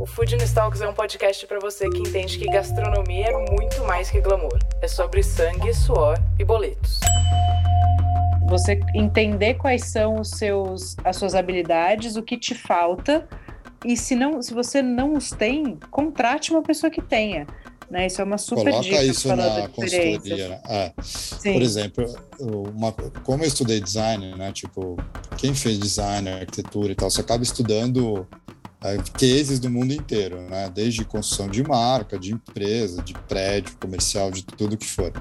O Food Talks é um podcast para você que entende que gastronomia é muito mais que glamour. É sobre sangue, suor e boletos. Você entender quais são os seus, as suas habilidades, o que te falta, e se não, se você não os tem, contrate uma pessoa que tenha. Né? Isso é uma super Coloca dica isso na consultoria. Né? É. Por exemplo, uma, como eu estudei design, né? Tipo, quem fez design, arquitetura e tal, você acaba estudando cases do mundo inteiro, né? Desde construção de marca, de empresa, de prédio comercial, de tudo que for.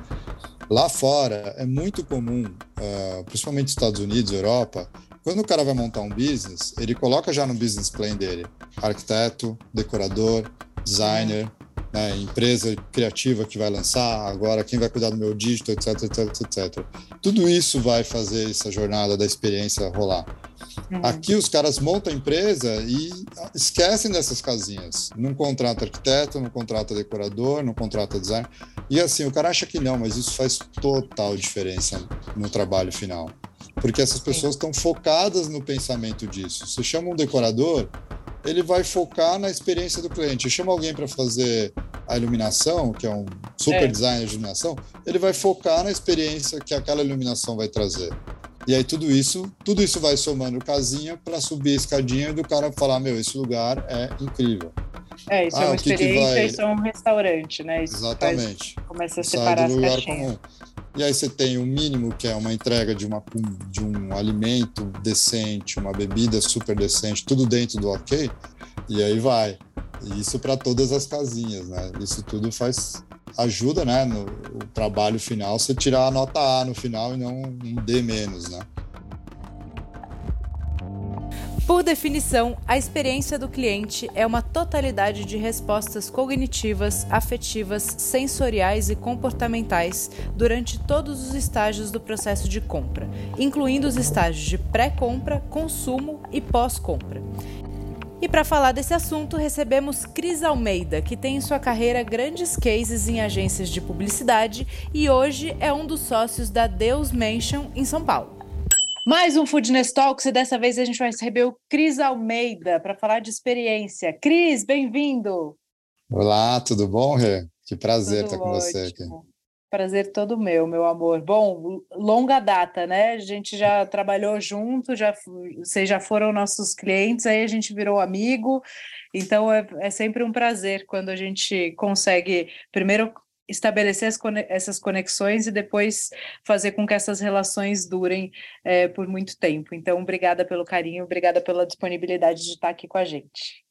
Lá fora é muito comum, uh, principalmente nos Estados Unidos, Europa, quando o cara vai montar um business, ele coloca já no business plan dele arquiteto, decorador, designer, né, empresa criativa que vai lançar, agora quem vai cuidar do meu dígito, etc, etc, etc. Tudo isso vai fazer essa jornada da experiência rolar. Uhum. Aqui os caras montam a empresa e esquecem dessas casinhas. Não contrata arquiteto, não contrata decorador, não contrata design. E assim, o cara acha que não, mas isso faz total diferença no trabalho final. Porque essas pessoas estão focadas no pensamento disso. Você chama um decorador, ele vai focar na experiência do cliente. Chama alguém para fazer a iluminação, que é um super é. designer de iluminação, ele vai focar na experiência que aquela iluminação vai trazer. E aí tudo isso, tudo isso vai somando casinha para subir a escadinha do cara falar, meu, esse lugar é incrível. É, isso é ah, é uma experiência, vai... isso é um restaurante, né? Isso Exatamente. Faz, começa a separar as caixinhas. Comum. E aí você tem o mínimo, que é uma entrega de, uma, de um alimento decente, uma bebida super decente, tudo dentro do ok, e aí vai. Isso para todas as casinhas, né? Isso tudo faz ajuda, né, no trabalho final, você tirar a nota A no final e não um D menos, né? Por definição, a experiência do cliente é uma totalidade de respostas cognitivas, afetivas, sensoriais e comportamentais durante todos os estágios do processo de compra, incluindo os estágios de pré-compra, consumo e pós-compra. E para falar desse assunto, recebemos Cris Almeida, que tem em sua carreira grandes cases em agências de publicidade e hoje é um dos sócios da Deus Mansion em São Paulo. Mais um Foodness Talks e dessa vez a gente vai receber o Cris Almeida para falar de experiência. Cris, bem-vindo! Olá, tudo bom, Rê? Que prazer tudo estar com ótimo. você aqui. Prazer todo meu, meu amor. Bom, longa data, né? A gente já trabalhou junto, já vocês já foram nossos clientes, aí a gente virou amigo. Então é, é sempre um prazer quando a gente consegue primeiro estabelecer essas conexões e depois fazer com que essas relações durem é, por muito tempo. Então, obrigada pelo carinho, obrigada pela disponibilidade de estar aqui com a gente.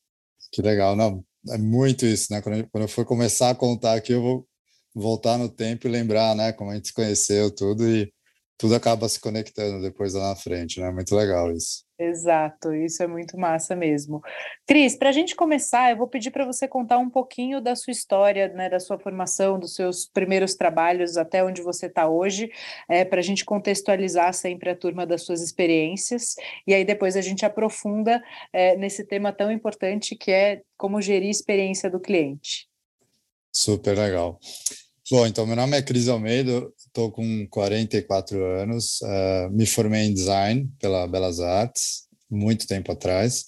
Que legal, não, é muito isso, né? Quando eu, for começar a contar aqui, eu vou voltar no tempo e lembrar, né, como a gente se conheceu, tudo, e tudo acaba se conectando depois lá na frente, né? Muito legal isso. Exato, isso é muito massa mesmo. Cris, para a gente começar, eu vou pedir para você contar um pouquinho da sua história, né, da sua formação, dos seus primeiros trabalhos até onde você está hoje, é, para a gente contextualizar sempre a turma das suas experiências, e aí depois a gente aprofunda é, nesse tema tão importante que é como gerir a experiência do cliente. Super legal. Bom, então meu nome é Cris Almeida, estou com 44 anos, uh, me formei em design pela Belas Artes, muito tempo atrás.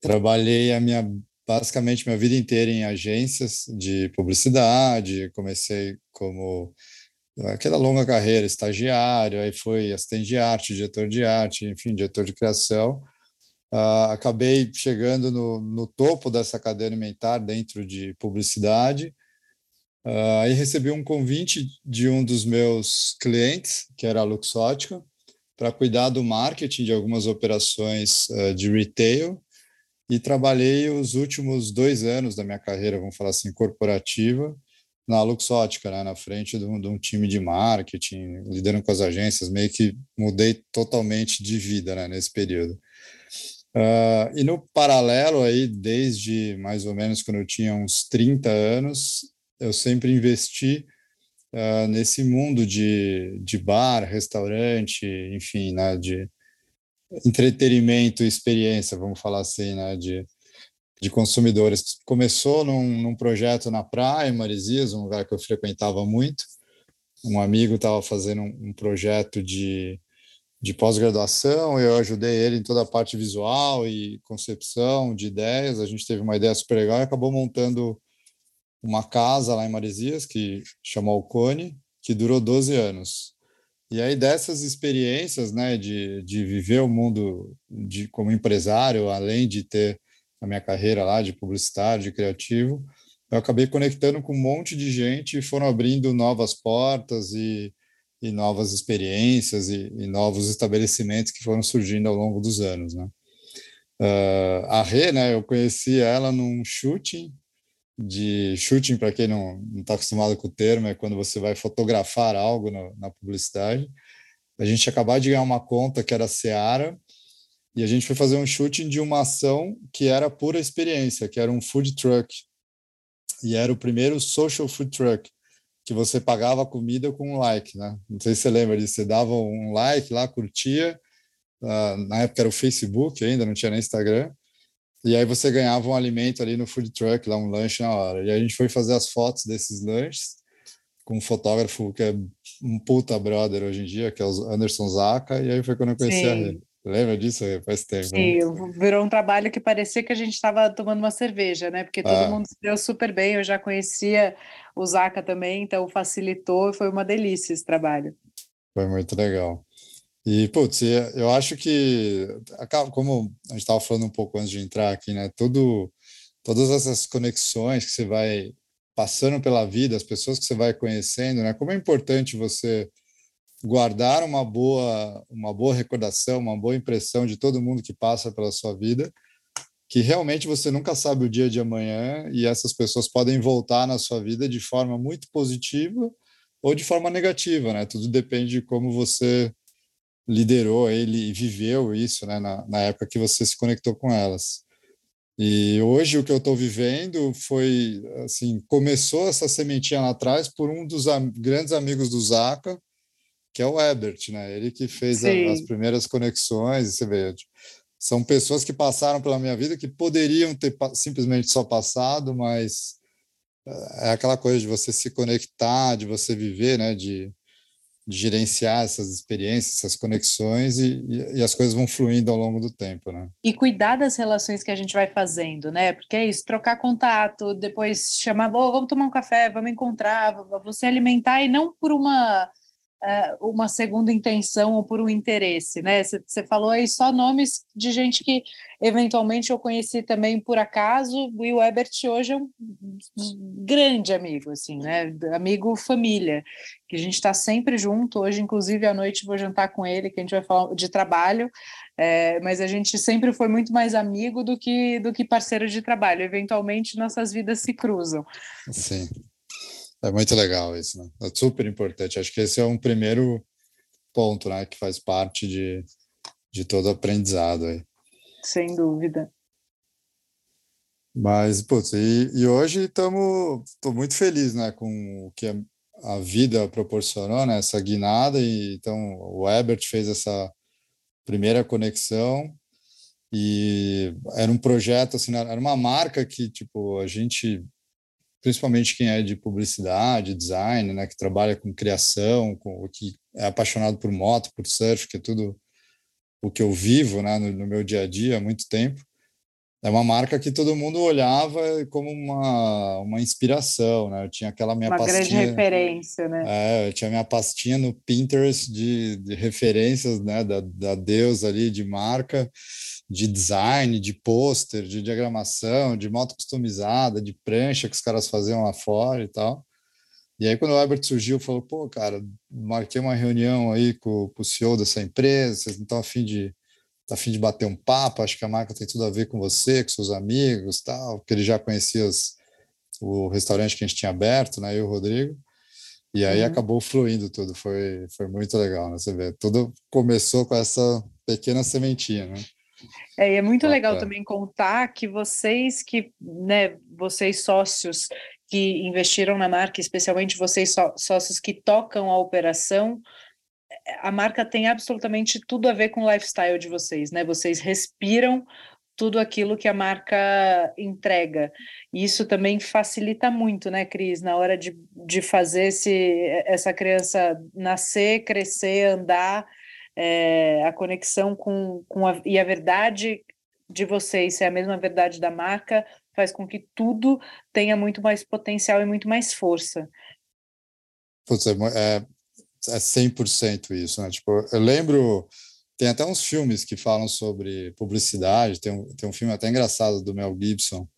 Trabalhei a minha basicamente minha vida inteira em agências de publicidade, comecei como aquela longa carreira, estagiário, aí fui assistente de arte, diretor de arte, enfim, diretor de criação. Uh, acabei chegando no, no topo dessa cadeia alimentar dentro de publicidade, Uh, aí recebi um convite de um dos meus clientes, que era a Luxótica, para cuidar do marketing de algumas operações uh, de retail e trabalhei os últimos dois anos da minha carreira, vamos falar assim, corporativa, na Luxótica, né, na frente de um, de um, time de marketing, liderando com as agências, meio que mudei totalmente de vida né, nesse período. Uh, e no paralelo aí, desde mais ou menos quando eu tinha uns 30 anos, eu sempre investi uh, nesse mundo de, de bar, restaurante, enfim, né, de entretenimento, experiência, vamos falar assim, né, de, de consumidores. Começou num, num projeto na praia, em um lugar que eu frequentava muito. Um amigo estava fazendo um, um projeto de de pós-graduação, eu ajudei ele em toda a parte visual e concepção de ideias. A gente teve uma ideia super legal e acabou montando uma casa lá em Maresias, que chamou o Cone, que durou 12 anos. E aí dessas experiências, né, de, de viver o mundo de, como empresário, além de ter a minha carreira lá de publicitário, de criativo, eu acabei conectando com um monte de gente e foram abrindo novas portas e e novas experiências e, e, novos estabelecimentos que foram surgindo ao longo dos anos, né? Uh, a Rê, né, eu conheci ela num shooting, de shooting, para quem não está acostumado com o termo, é quando você vai fotografar algo no, na publicidade. A gente acabou de ganhar uma conta que era a Seara, e a gente foi fazer um shooting de uma ação que era pura experiência, que era um food truck. E era o primeiro social food truck que você pagava a comida com um like, né? Não sei se você lembra disso, você dava um like lá, curtia, uh, na época era o Facebook ainda, não tinha nem Instagram, e aí você ganhava um alimento ali no food truck, lá um lanche na hora. E a gente foi fazer as fotos desses lanches com um fotógrafo que é um puta brother hoje em dia, que é o Anderson Zaca, e aí foi quando eu conheci Sim. a ele. Lembra disso? Faz tempo. Sim, né? virou um trabalho que parecia que a gente estava tomando uma cerveja, né? Porque todo ah. mundo se deu super bem, eu já conhecia o Zaca também, então facilitou, foi uma delícia esse trabalho. Foi muito legal. E, putz, eu acho que, como a gente estava falando um pouco antes de entrar aqui, né? Tudo, todas essas conexões que você vai passando pela vida, as pessoas que você vai conhecendo, né? Como é importante você guardar uma boa, uma boa recordação, uma boa impressão de todo mundo que passa pela sua vida, que realmente você nunca sabe o dia de amanhã e essas pessoas podem voltar na sua vida de forma muito positiva ou de forma negativa, né? Tudo depende de como você liderou ele e viveu isso, né? Na, na época que você se conectou com elas. E hoje o que eu estou vivendo foi assim, começou essa sementinha lá atrás por um dos am grandes amigos do Zaca, que é o Ebert, né? Ele que fez a, as primeiras conexões, você vê, são pessoas que passaram pela minha vida que poderiam ter simplesmente só passado, mas eh, é aquela coisa de você se conectar, de você viver, né? De, de gerenciar essas experiências, essas conexões e, e, as coisas vão fluindo ao longo do tempo, né? E cuidar das relações que a gente vai fazendo, né? Porque é isso, trocar contato, depois chamar, oh, vamos tomar um café, vamos encontrar, você alimentar e não por uma uma segunda intenção ou por um interesse, né? Você falou aí só nomes de gente que eventualmente eu conheci também por acaso. O Will Ebert hoje é um grande amigo, assim, né? Amigo família, que a gente está sempre junto. Hoje, inclusive, à noite vou jantar com ele, que a gente vai falar de trabalho. É, mas a gente sempre foi muito mais amigo do que do que parceiro de trabalho. Eventualmente nossas vidas se cruzam. Sim. É muito legal isso, né? É super importante. Acho que esse é um primeiro ponto, né, que faz parte de, de todo aprendizado aí. Sem dúvida. Mas, putz, e, e hoje estamos, estou muito feliz, né, com o que a, a vida proporcionou, né, essa guinada, e então o Ebert fez essa primeira conexão, e era um projeto, assim, era uma marca que, tipo, a gente principalmente quem é de publicidade, design, né, que trabalha com criação, com que é apaixonado por moto, por surf, que é tudo o que eu vivo, né, no, no meu dia a dia há muito tempo. É uma marca que todo mundo olhava como uma, uma inspiração, né? Eu tinha aquela minha uma pastinha... Uma grande referência, né? É, eu tinha minha pastinha no Pinterest de, de referências, né? Da, da Deus ali, de marca de design, de pôster, de diagramação, de moto customizada, de prancha que os caras faziam lá fora e tal. E aí, quando o Albert surgiu, falou: pô, cara, marquei uma reunião aí com, com o CEO dessa empresa, vocês não estão afim de, tá afim de bater um papo, acho que a marca tem tudo a ver com você, com seus amigos tal, porque ele já conhecia os, o restaurante que a gente tinha aberto, né, eu e o Rodrigo. E aí uhum. acabou fluindo tudo, foi, foi muito legal, né? Você vê, tudo começou com essa pequena sementinha, né? É, e é muito legal também contar que vocês que, né, vocês sócios que investiram na marca, especialmente vocês só, sócios que tocam a operação, a marca tem absolutamente tudo a ver com o lifestyle de vocês, né? Vocês respiram tudo aquilo que a marca entrega. E isso também facilita muito, né, Cris, na hora de, de fazer esse, essa criança nascer, crescer, andar, é, a conexão com, com a, e a verdade de vocês ser a mesma verdade da marca faz com que tudo tenha muito mais potencial e muito mais força. Putz, é, é, é 100% isso, né? Tipo, eu lembro, tem até uns filmes que falam sobre publicidade, tem um, tem um filme até engraçado do Mel Gibson,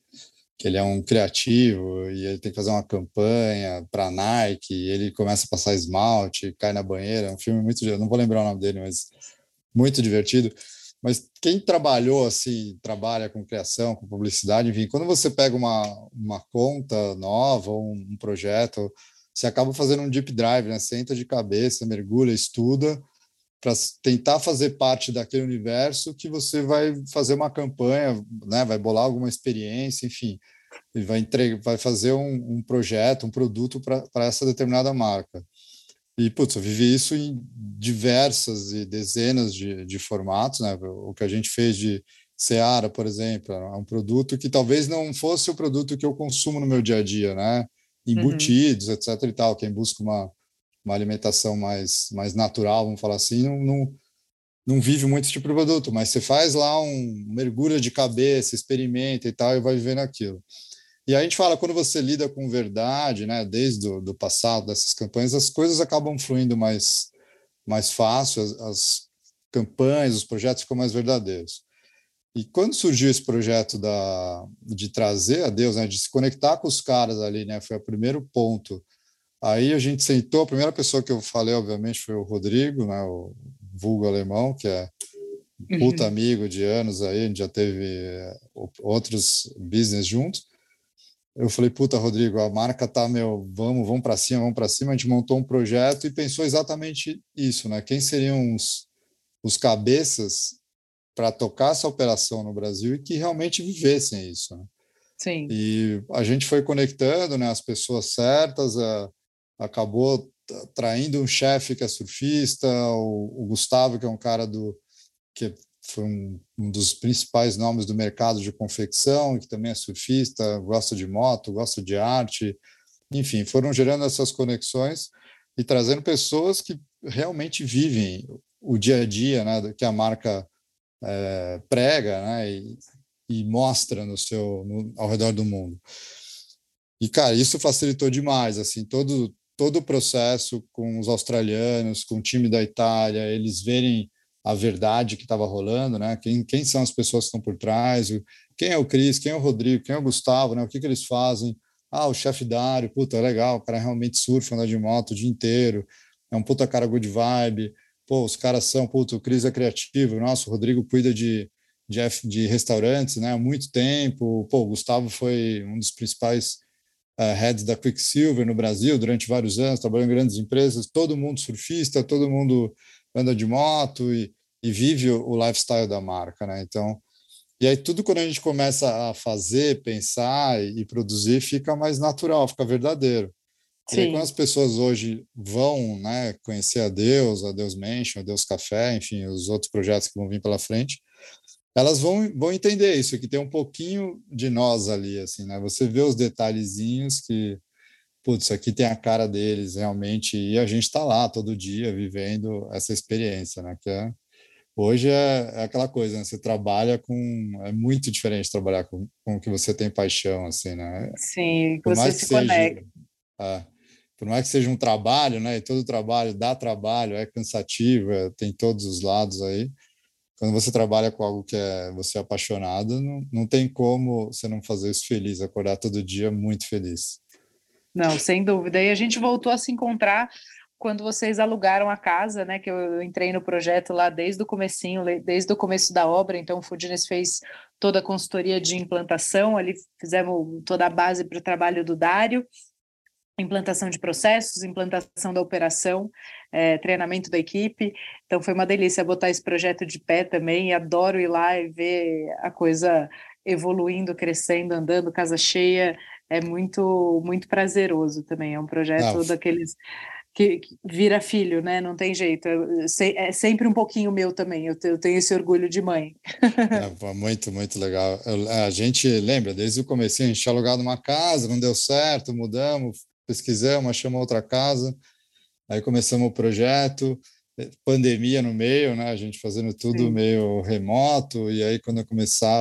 que ele é um criativo e ele tem que fazer uma campanha para Nike, ele começa a passar esmalte, cai na banheira, é um filme muito, não vou lembrar o nome dele, mas muito divertido. Mas quem trabalhou assim, trabalha com criação, com publicidade, enfim, quando você pega uma, uma conta nova um, um projeto, você acaba fazendo um deep drive, né? Você entra de cabeça, mergulha, estuda para tentar fazer parte daquele universo que você vai fazer uma campanha, né? Vai bolar alguma experiência, enfim, e vai entregar, vai fazer um, um projeto, um produto para essa determinada marca. E, putz, eu vivi isso em diversas e dezenas de, de formatos, né? O que a gente fez de Seara, por exemplo, é um produto que talvez não fosse o produto que eu consumo no meu dia a dia, né? Embutidos, uhum. etc e tal. Quem busca uma, uma alimentação mais, mais natural, vamos falar assim, não, não, não vive muito esse tipo de produto, mas você faz lá um mergulho de cabeça, experimenta e tal, e vai vivendo aquilo. E a gente fala, quando você lida com verdade, né, desde o do passado, dessas campanhas, as coisas acabam fluindo mais, mais fácil, as, as campanhas, os projetos ficam mais verdadeiros. E quando surgiu esse projeto da, de trazer a Deus, né, de se conectar com os caras ali, né, foi o primeiro ponto. Aí a gente sentou, a primeira pessoa que eu falei, obviamente, foi o Rodrigo, né, o vulgo alemão, que é puta uhum. amigo de anos aí, a gente já teve eh, outros business juntos eu falei, puta, Rodrigo, a marca tá, meu, vamos, vamos para cima, vamos para cima. A gente montou um projeto e pensou exatamente isso, né? Quem seriam os, os cabeças para tocar essa operação no Brasil e que realmente vivessem isso, né? Sim. E a gente foi conectando, né, as pessoas certas, a, acabou traindo um chefe que é surfista, o, o Gustavo, que é um cara do que foi um, um, dos principais nomes do mercado de confecção, que também é surfista, gosta de moto, gosta de arte, enfim, foram gerando essas conexões e trazendo pessoas que realmente vivem o dia a dia, né, que a marca é, prega, né, e, e, mostra no seu no, ao redor do mundo. E cara, isso facilitou demais, assim, todo todo o processo com os australianos, com o time da Itália, eles verem a verdade que estava rolando, né? Quem, quem são as pessoas que estão por trás? Quem é o Cris? Quem é o Rodrigo? Quem é o Gustavo? Né? O que, que eles fazem? Ah, o chefe Dário, puta, legal, o cara realmente surfa, anda de moto o dia inteiro, é um puta cara good vibe, pô, os caras são, puta, o Cris é criativo, nossa, o Rodrigo cuida de, de, de restaurantes, né, há muito tempo, pô, o Gustavo foi um dos principais uh, heads da Quicksilver no Brasil durante vários anos, trabalhou em grandes empresas, todo mundo surfista, todo mundo anda de moto e, e vive o, o, lifestyle da marca, né? Então, e aí tudo quando a gente começa a fazer, pensar e, e produzir, fica mais natural, fica verdadeiro. Sim. E aí, quando as pessoas hoje vão né, conhecer a Deus, a Deus Mansion, a Deus Café, enfim, os outros projetos que vão vir pela frente, elas vão, vão entender isso, que tem um pouquinho de nós ali, assim, né? Você vê os detalhezinhos que, putz, aqui tem a cara deles realmente, e a gente está lá todo dia vivendo essa experiência, né? Que é, hoje é, é aquela coisa, né? Você trabalha com. É muito diferente trabalhar com, com o que você tem paixão, assim, né? Sim, por você se seja, conecta. É, por mais que seja um trabalho, né? E todo trabalho dá trabalho, é cansativo, é, tem todos os lados aí. Quando você trabalha com algo que é você é apaixonado, não, não tem como você não fazer isso feliz, acordar todo dia muito feliz. Não, sem dúvida. E a gente voltou a se encontrar quando vocês alugaram a casa, né? Que eu entrei no projeto lá desde o comecinho, desde o começo da obra. Então, o Foodness fez toda a consultoria de implantação, ali fizemos toda a base para o trabalho do Dário, implantação de processos, implantação da operação, é, treinamento da equipe. Então, foi uma delícia botar esse projeto de pé também. Adoro ir lá e ver a coisa evoluindo, crescendo, andando, casa cheia é muito muito prazeroso também. É um projeto Não. daqueles que, que, vira filho, né? Não tem jeito. é sempre um pouquinho meu também. Eu, eu tenho esse orgulho de mãe. é, muito, muito legal. a gente lembra, desde o começo, a gente tinha alugado uma casa, não deu certo, mudamos, pesquisamos, achamos outra casa. Aí começamos o projeto, eh, pandemia no meio, né? A gente fazendo tudo Sim. meio remoto. E aí, quando começar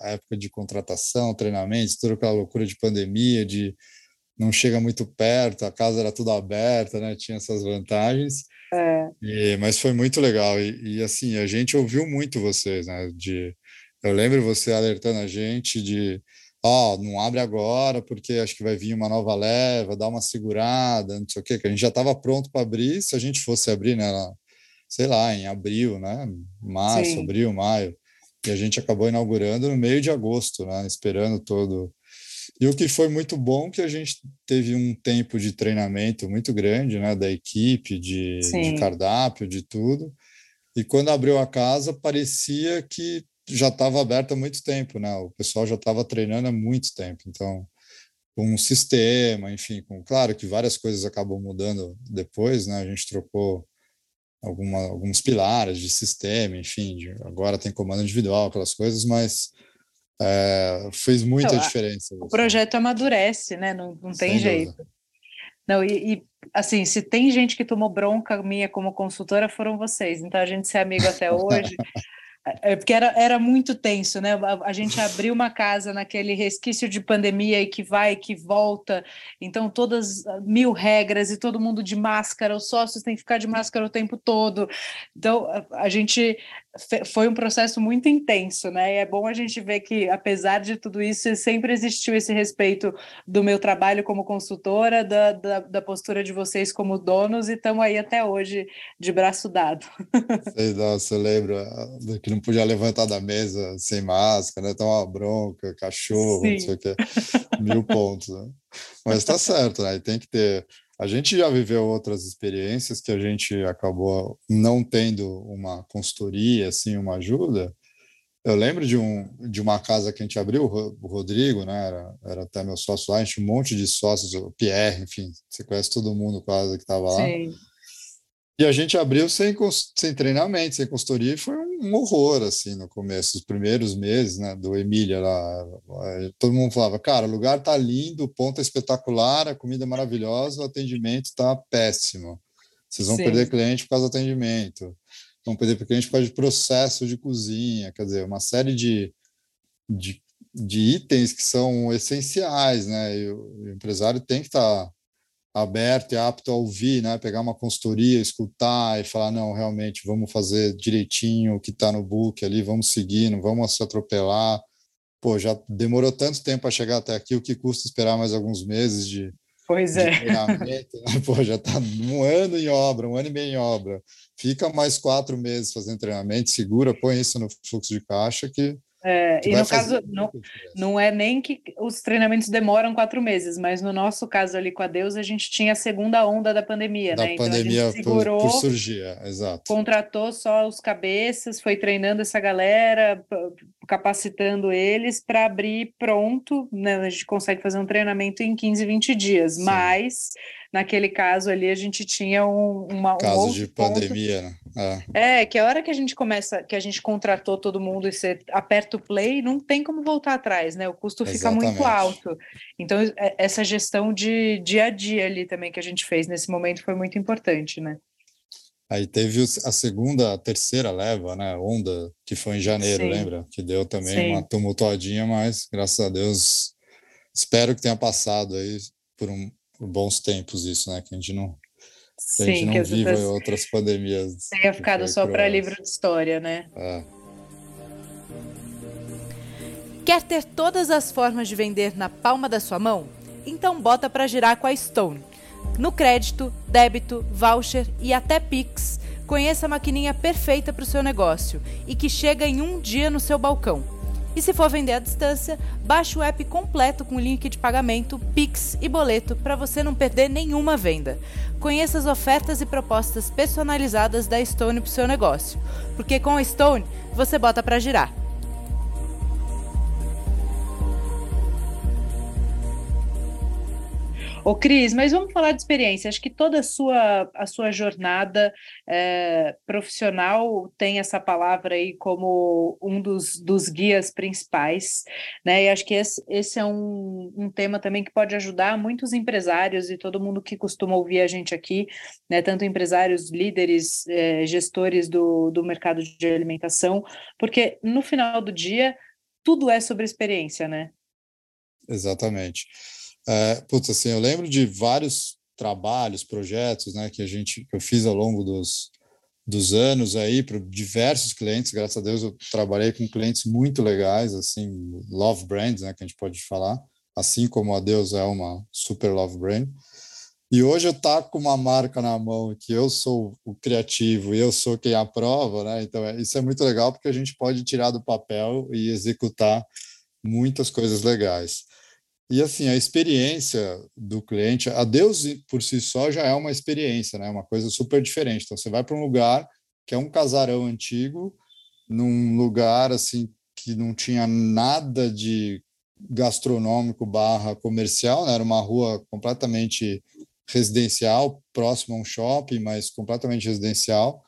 a época de contratação, treinamentos, toda aquela loucura de pandemia, de não chega muito perto, a casa era tudo aberta, né? Tinha essas vantagens. É. E, mas foi muito legal. E, e, assim, a gente ouviu muito vocês, né? De, eu lembro você alertando a gente de ó, oh, não abre agora porque acho que vai vir uma nova leva, dá uma segurada, não sei o quê, que a gente já estava pronto para abrir, se a gente fosse abrir, né, sei lá, em abril, né, março, Sim. abril, maio, e a gente acabou inaugurando no meio de agosto, né, esperando todo e o que foi muito bom que a gente teve um tempo de treinamento muito grande, né, da equipe, de, de cardápio, de tudo. E quando abriu a casa, parecia que já estava aberta há muito tempo, né? O pessoal já estava treinando há muito tempo. Então, com um sistema, enfim, com claro que várias coisas acabam mudando depois, né? A gente trocou alguma, alguns pilares de sistema, enfim, de, agora tem comando individual, aquelas coisas, mas é, fez muita então, diferença. O projeto amadurece, né? Não, não tem Sem jeito. Dúvida. Não, e, e, assim, se tem gente que tomou bronca minha como consultora, foram vocês. Então a gente se é amigo até hoje. É porque era, era muito tenso, né? A, a, gente abriu uma casa naquele resquício de pandemia e que vai, que volta, então todas ah, mil regras e todo mundo de máscara, os sócios têm que ficar de máscara o tempo todo. Então a, a gente foi um processo muito intenso, né? E é bom a gente ver que, apesar de tudo isso, sempre existiu esse respeito do meu trabalho como consultora, da, da, da postura de vocês como donos, e estamos aí até hoje de braço dado. Sei, nossa, eu lembro ah, que não podia levantar da mesa sem máscara, né? Tomar bronca, cachorro, Sim. não sei o que, mil pontos. Né? Mas tá certo, né? Tem que ter a gente já viveu outras experiências que a gente acabou não tendo uma consultoria, assim, uma ajuda. Eu lembro de, um, de uma casa que a gente abriu, o Rodrigo, né? Era, era até meu sócio lá, a gente um monte de sócios, o Pierre, enfim, você conhece todo mundo quase que estava lá. Sim. E a gente abriu sem, sem treinamento, sem consultoria, e foi um horror, assim, no começo, os primeiros meses, né, do Emília lá. Todo mundo falava, cara, o lugar tá lindo, o ponto é espetacular, a comida é maravilhosa, o atendimento tá péssimo. Vocês vão Sim. perder cliente por causa do atendimento, vão perder cliente por causa de processo de cozinha, quer dizer, uma série de, de, de itens que são essenciais, né, e o, o empresário tem que estar... Tá aberto e apto a ouvir, né? Pegar uma consultoria, escutar e falar, não, realmente, vamos fazer direitinho o que está no book ali, vamos seguir, não vamos se atropelar. Pô, já demorou tanto tempo para chegar até aqui, o que custa esperar mais alguns meses de, pois de é. treinamento? Né? Pô, já está um ano em obra, um ano e meio em obra. Fica mais quatro meses fazendo treinamento, segura, põe isso no fluxo de caixa que é, e no caso, não, não é nem que os treinamentos demoram quatro meses, mas no nosso caso ali com a Deus, a gente tinha a segunda onda da pandemia, da né? pandemia então a gente segurou, por, por surgir, é, exato. Contratou só os cabeças, foi treinando essa galera, capacitando eles para abrir pronto, né? A gente consegue fazer um treinamento em 15, 20 dias, Sim. mas naquele caso ali a gente tinha um, uma, um caso de pandemia, né? É. é. que a hora que a gente começa, que a gente contratou todo mundo e você aperta o play, não tem como voltar atrás, né? O custo fica Exatamente. muito alto. Então, é, essa gestão de dia a dia ali também que a gente fez nesse momento foi muito importante, né? Aí teve a segunda, a terceira leva, né? Onda, que foi em janeiro, Sim. lembra? Que deu também Sim. uma tumultuadinha, mas graças a Deus, espero que tenha passado aí por um, bons tempos isso, né? Que a gente não, Sim, a gente não vive outras, outras pandemias. Tenha ficado só para livro de história, né? É. Quer ter todas as formas de vender na palma da sua mão? Então bota para girar com a Stone. No crédito, débito, voucher e até Pix, conheça a maquininha perfeita para o seu negócio e que chega em um dia no seu balcão e se for vender à distância, baixe o app completo com link de pagamento, Pix e boleto para você não perder nenhuma venda. Conheça as ofertas e propostas personalizadas da Stone para o seu negócio, porque com a Stone você bota para girar. Ô, Cris, mas vamos falar de experiência. Acho que toda a sua, a sua jornada é, profissional tem essa palavra aí como um dos, dos guias principais, né? E acho que esse, esse é um, um tema também que pode ajudar muitos empresários e todo mundo que costuma ouvir a gente aqui, né? Tanto empresários, líderes, é, gestores do, do mercado de alimentação, porque no final do dia tudo é sobre experiência, né? Exatamente. É, putz, assim, eu lembro de vários trabalhos, projetos, né, que a gente que eu fiz ao longo dos, dos anos aí para diversos clientes. Graças a Deus eu trabalhei com clientes muito legais, assim, love brands, né, que a gente pode falar, assim como a Deus é uma super love brand. E hoje eu tá com uma marca na mão que eu sou o criativo e eu sou quem aprova, né? Então é, isso é muito legal porque a gente pode tirar do papel e executar muitas coisas legais. E assim, a experiência do cliente, a Deus por si só já é uma experiência, né? Uma coisa super diferente. Então você vai para um lugar que é um casarão antigo, num lugar assim que não tinha nada de gastronômico barra comercial, né? Era uma rua completamente residencial, próximo a um shopping, mas completamente residencial.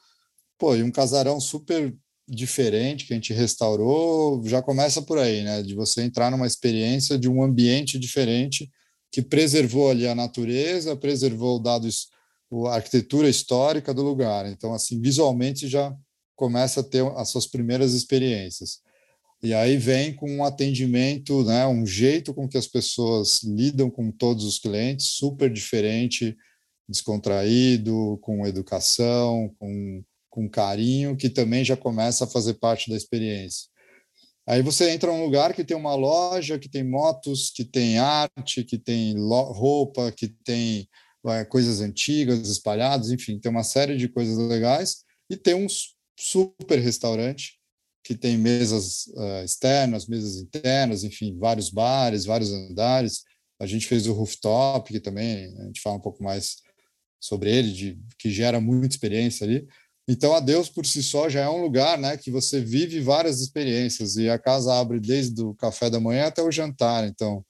Pô, e um casarão super diferente que a gente restaurou, já começa por aí, né? De você entrar numa experiência de um ambiente diferente que preservou ali a natureza, preservou dados, a arquitetura histórica do lugar. Então, assim, visualmente já começa a ter as suas primeiras experiências. E aí vem com um atendimento, né, um jeito com que as pessoas lidam com todos os clientes, super diferente, descontraído, com educação, com com carinho, que também já começa a fazer parte da experiência. Aí você entra num lugar que tem uma loja, que tem motos, que tem arte, que tem roupa, que tem é, coisas antigas espalhadas, enfim, tem uma série de coisas legais. E tem um super restaurante que tem mesas uh, externas, mesas internas, enfim, vários bares, vários andares. A gente fez o rooftop, que também a gente fala um pouco mais sobre ele, de, que gera muita experiência ali. Então, a Deus por si só já é um lugar né, que você vive várias experiências e a casa abre desde o café da manhã até o jantar. Então,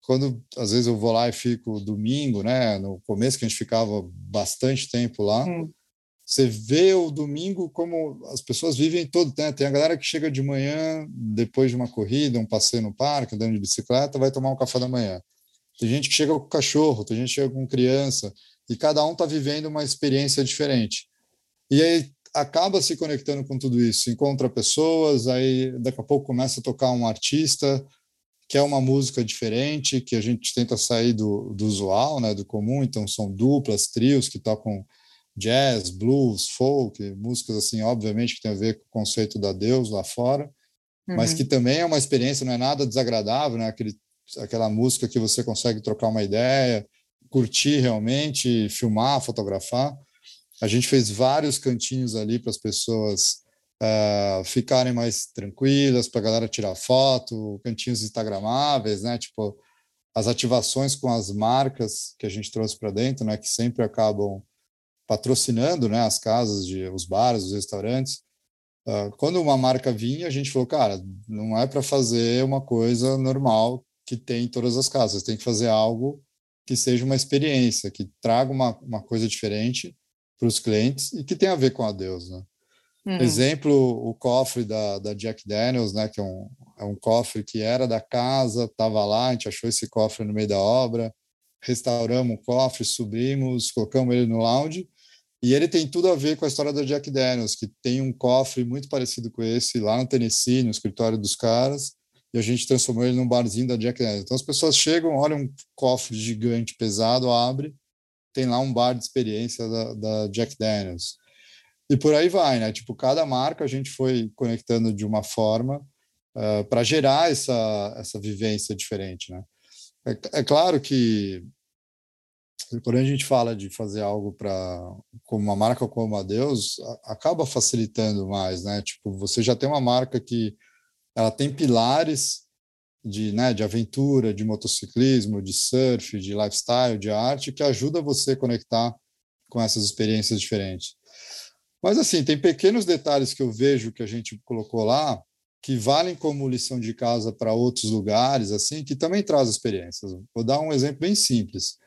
quando às vezes eu vou lá e fico domingo, né, no começo que a gente ficava bastante tempo lá, hum. você vê o domingo como as pessoas vivem todo, né? Tem a galera que chega de manhã depois de uma corrida, um passeio no parque, andando de bicicleta, vai tomar um café da manhã. Tem gente que chega com cachorro, tem gente que chega com criança, e cada um está vivendo uma experiência diferente. E aí acaba se conectando com tudo isso, encontra pessoas, aí daqui a pouco começa a tocar um artista que é uma música diferente, que a gente tenta sair do, do usual, né, do comum, então são duplas, trios que tocam jazz, blues, folk, músicas assim, obviamente que tem a ver com o conceito da Deus lá fora, uhum. mas que também é uma experiência, não é nada desagradável, né, aquele, aquela música que você consegue trocar uma ideia, curtir realmente, filmar, fotografar. A gente fez vários cantinhos ali para as pessoas uh, ficarem mais tranquilas, para a galera tirar foto, cantinhos instagramáveis, né? Tipo, as ativações com as marcas que a gente trouxe para dentro, né? Que sempre acabam patrocinando, né? As casas, de, os bares, os restaurantes. Uh, quando uma marca vinha, a gente falou, cara, não é para fazer uma coisa normal que tem em todas as casas, tem que fazer algo que seja uma experiência, que traga uma, uma coisa diferente para os clientes e que tem a ver com a Deus, né? Uhum. Exemplo, o cofre da, da Jack Daniels, né, que é um, é um cofre que era da casa, estava lá, a gente achou esse cofre no meio da obra, restauramos o cofre, subimos, colocamos ele no lounge, e ele tem tudo a ver com a história da Jack Daniels, que tem um cofre muito parecido com esse lá no Tennessee, no escritório dos caras, e a gente transformou ele num barzinho da Jack Daniels. Então as pessoas chegam, olham um cofre gigante, pesado, abre, tem lá um bar de experiência da, da Jack Daniels. E por aí vai, né? Tipo, cada marca a gente foi conectando de uma forma uh, ah, para gerar essa, essa vivência diferente, né? É, é, claro que quando a gente fala de fazer algo para como uma marca como a Deus, acaba facilitando mais, né? Tipo, você já tem uma marca que ela tem pilares de, né, de aventura, de motociclismo, de surf, de lifestyle, de arte, que ajuda você a conectar com essas experiências diferentes. Mas, assim, tem pequenos detalhes que eu vejo que a gente colocou lá que valem como lição de casa para outros lugares, assim, que também traz experiências. Vou dar um exemplo bem simples.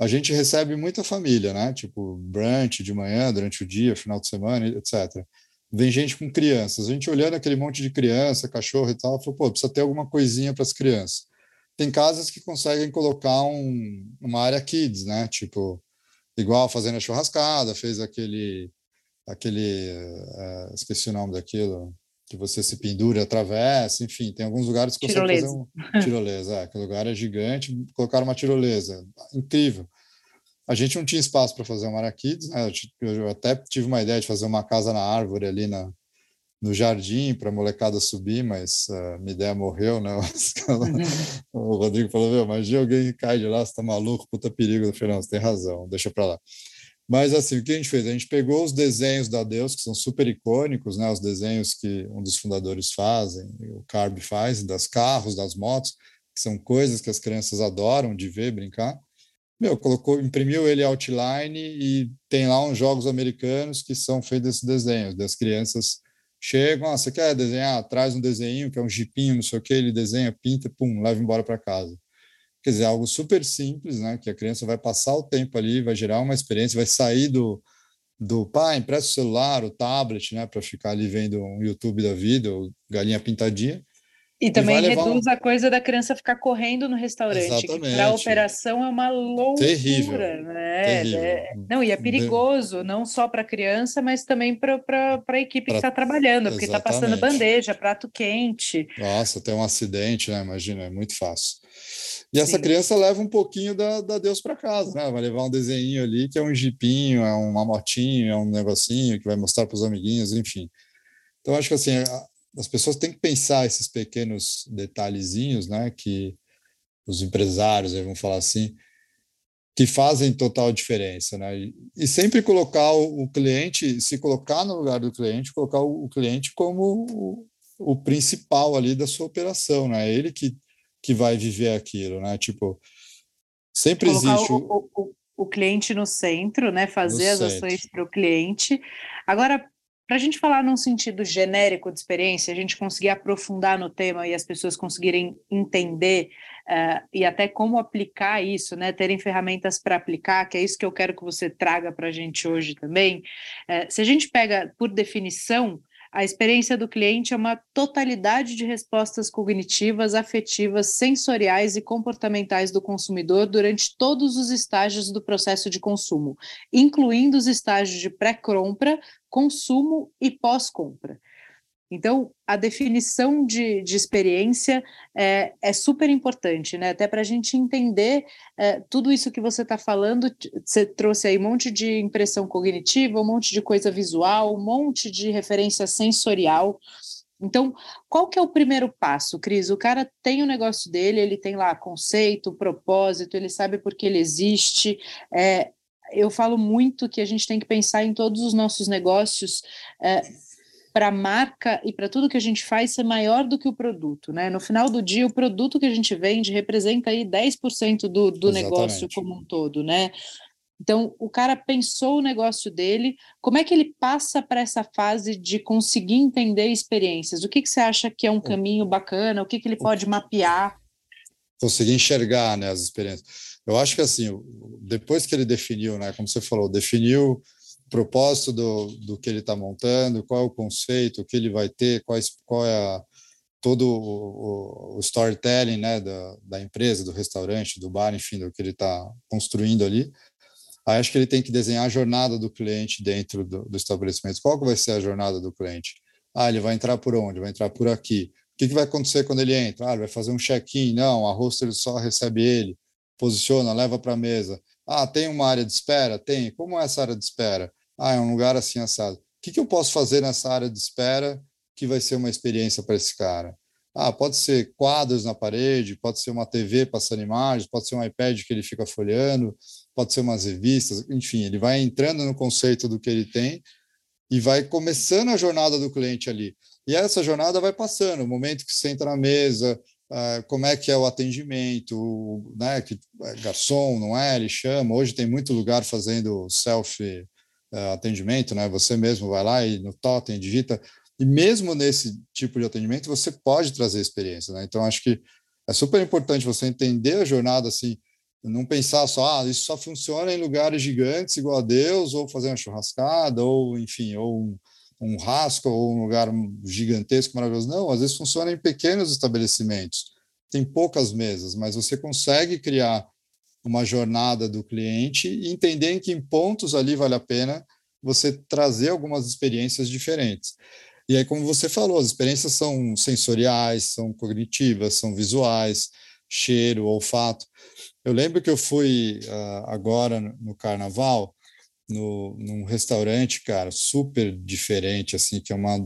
a gente recebe muita família, né? Tipo, brunch de manhã, durante o dia, final de semana, etc. Vem gente com crianças. A gente olhando aquele monte de criança, cachorro e tal, falou, pô, precisa ter alguma coisinha para as crianças. Tem casas que conseguem colocar um, uma área kids, né? Tipo, igual fazendo a churrascada, fez aquele, aquele, uh, esqueci o nome daquilo, que você se pendura, atravessa, enfim, tem alguns lugares que você fazer um tirolesa, é, aquele lugar é gigante, colocaram uma tirolesa, incrível. A gente não tinha espaço para fazer uma Araquides, né? Eu até tive uma ideia de fazer uma casa na árvore ali na, no jardim para a molecada subir, mas uh, minha ideia morreu, né? o Rodrigo falou, meu, imagina alguém que cai de lá, você tá maluco, puta perigo. Eu falei, não, você tem razão, deixa para lá. Mas assim, o que a gente fez? A gente pegou os desenhos da Deus, que são super icônicos, né? Os desenhos que um dos fundadores fazem, o Carb faz, das carros, das motos, que são coisas que as crianças adoram de ver, brincar. Meu, colocou, imprimiu ele outline e tem lá uns jogos americanos que são feitos desses desenhos, das crianças chegam, ah, você quer desenhar? Traz um desenho, que é um jipinho, não sei o que, ele desenha, pinta, pum, leva embora para casa. Quer dizer, algo super simples, né? Que a criança vai passar o tempo ali, vai gerar uma experiência, vai sair do, do pai, empresta o celular, o tablet, né? Para ficar ali vendo um YouTube da vida, ou galinha pintadinha. E também reduz um... a coisa da criança ficar correndo no restaurante, para a operação é uma loucura, Terrível. né? Terrível. É... Não, e é perigoso, não só para a criança, mas também para a equipe pra... que está trabalhando, porque está passando bandeja, prato quente. Nossa, tem um acidente, né? Imagina, é muito fácil. E essa Sim. criança leva um pouquinho da, da Deus para casa, né? Vai levar um desenho ali que é um jipinho, é uma motinho, é um negocinho que vai mostrar para os amiguinhos, enfim. Então, acho que assim, as pessoas têm que pensar esses pequenos detalhezinhos, né? Que os empresários, vão falar assim, que fazem total diferença, né? E, sempre colocar o, o, cliente, se colocar no lugar do cliente, colocar o, o cliente como o, o, principal ali da sua operação, né? Ele que que vai viver aquilo, né? Tipo, sempre Colocar existe o, cliente no centro, né? Fazer as centro. ações para o cliente. Agora, para a gente falar num sentido genérico de experiência, a gente conseguir aprofundar no tema e as pessoas conseguirem entender uh, e até como aplicar isso, né? Terem ferramentas para aplicar, que é isso que eu quero que você traga para a gente hoje também. Uh, se a gente pega por definição a experiência do cliente é uma totalidade de respostas cognitivas, afetivas, sensoriais e comportamentais do consumidor durante todos os estágios do processo de consumo, incluindo os estágios de pré-compra, consumo e pós-compra. Então, a definição de, de experiência é, é, super importante, né? Até para a gente entender é, tudo isso que você está falando. Você trouxe aí um monte de impressão cognitiva, um monte de coisa visual, um monte de referência sensorial. Então, qual que é o primeiro passo, Cris? O cara tem o negócio dele, ele tem lá conceito, propósito, ele sabe por que ele existe. É, eu falo muito que a gente tem que pensar em todos os nossos negócios é, para a marca e para tudo que a gente faz ser maior do que o produto, né? No final do dia, o produto que a gente vende representa aí 10% do, do negócio como um todo, né? Então, o cara pensou o negócio dele, como é que ele passa para essa fase de conseguir entender experiências? O que, que você acha que é um caminho bacana? O que, que ele pode mapear? Conseguir enxergar né, as experiências. Eu acho que, assim, depois que ele definiu, né, como você falou, definiu propósito do, do que ele está montando, qual é o conceito, o que ele vai ter, quais, qual é a, todo o, o, storytelling né, da, da empresa, do restaurante, do bar, enfim, do que ele está construindo ali. Aí acho que ele tem que desenhar a jornada do cliente dentro do, do estabelecimento. Qual que vai ser a jornada do cliente? Ah, ele vai entrar por onde? Vai entrar por aqui. O que, que vai acontecer quando ele entra? Ah, ele vai fazer um check-in. Não, a hostel só recebe ele, posiciona, leva para a mesa. Ah, tem uma área de espera? Tem. Como é essa área de espera? Ah, é um lugar assim assado. O que, que eu posso fazer nessa área de espera que vai ser uma experiência para esse cara? Ah, pode ser quadros na parede, pode ser uma TV passando imagens, pode ser um iPad que ele fica folheando, pode ser umas revistas, enfim, ele vai entrando no conceito do que ele tem e vai começando a jornada do cliente ali. E essa jornada vai passando, o momento que você entra na mesa, uh, como é que é o atendimento, né, que é garçom, não é, ele chama, hoje tem muito lugar fazendo selfie atendimento, né? Você mesmo vai lá e no totem digita e mesmo nesse tipo de atendimento você pode trazer experiência, né? Então acho que é super importante você entender a jornada assim Não pensar só, ah, isso só funciona em lugares gigantes igual a Deus, ou fazer uma churrascada, ou enfim, ou um, um rasco, ou um lugar gigantesco, maravilhoso. Não, às vezes funciona em pequenos estabelecimentos. Tem poucas mesas, mas você consegue criar uma jornada do cliente e entender em que pontos ali vale a pena você trazer algumas experiências diferentes. E aí, como você falou, as experiências são sensoriais, são cognitivas, são visuais, cheiro, olfato. Eu lembro que eu fui uh, agora no carnaval, no, num restaurante, cara, super diferente, assim, que é uma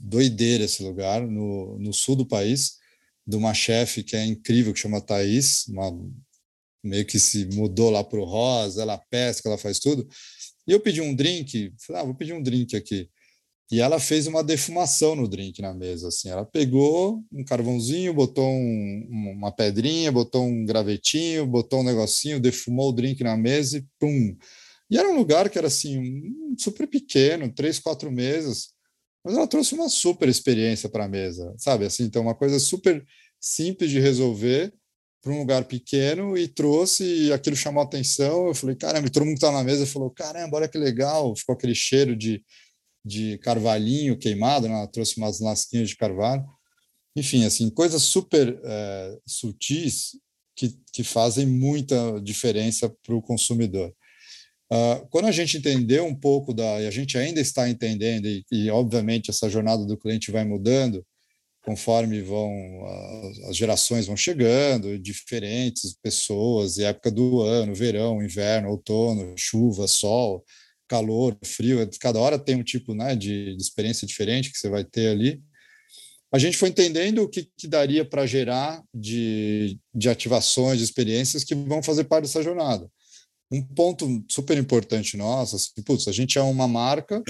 doideira esse lugar, no, no sul do país, de uma chefe que é incrível, que chama Thaís, uma, meio que se mudou lá para o rosa, ela pesca, ela faz tudo. E eu pedi um drink, falei, ah, vou pedir um drink aqui. E ela fez uma defumação no drink na mesa, assim. Ela pegou um carvãozinho, botou um, uma pedrinha, botou um gravetinho, botou um negocinho, defumou o drink na mesa e pum. E era um lugar que era assim, um, super pequeno, três, quatro mesas. Mas ela trouxe uma super experiência para a mesa, sabe? Assim, então, uma coisa super simples de resolver para um lugar pequeno e trouxe, e aquilo chamou atenção. Eu falei, caramba, todo mundo que estava na mesa falou, caramba, olha que legal. Ficou aquele cheiro de, de carvalhinho queimado, né? Ela trouxe umas lasquinhas de carvalho. Enfim, assim, coisas super é, sutis que, que fazem muita diferença para o consumidor. Uh, quando a gente entendeu um pouco da, e a gente ainda está entendendo, e, e obviamente essa jornada do cliente vai mudando, conforme vão as gerações vão chegando, diferentes pessoas, e época do ano, verão, inverno, outono, chuva, sol, calor, frio, cada hora tem um tipo né, de, de experiência diferente que você vai ter ali. A gente foi entendendo o que, que daria para gerar de, de ativações, de experiências que vão fazer parte dessa jornada. Um ponto super importante nosso, assim, putz, a gente é uma marca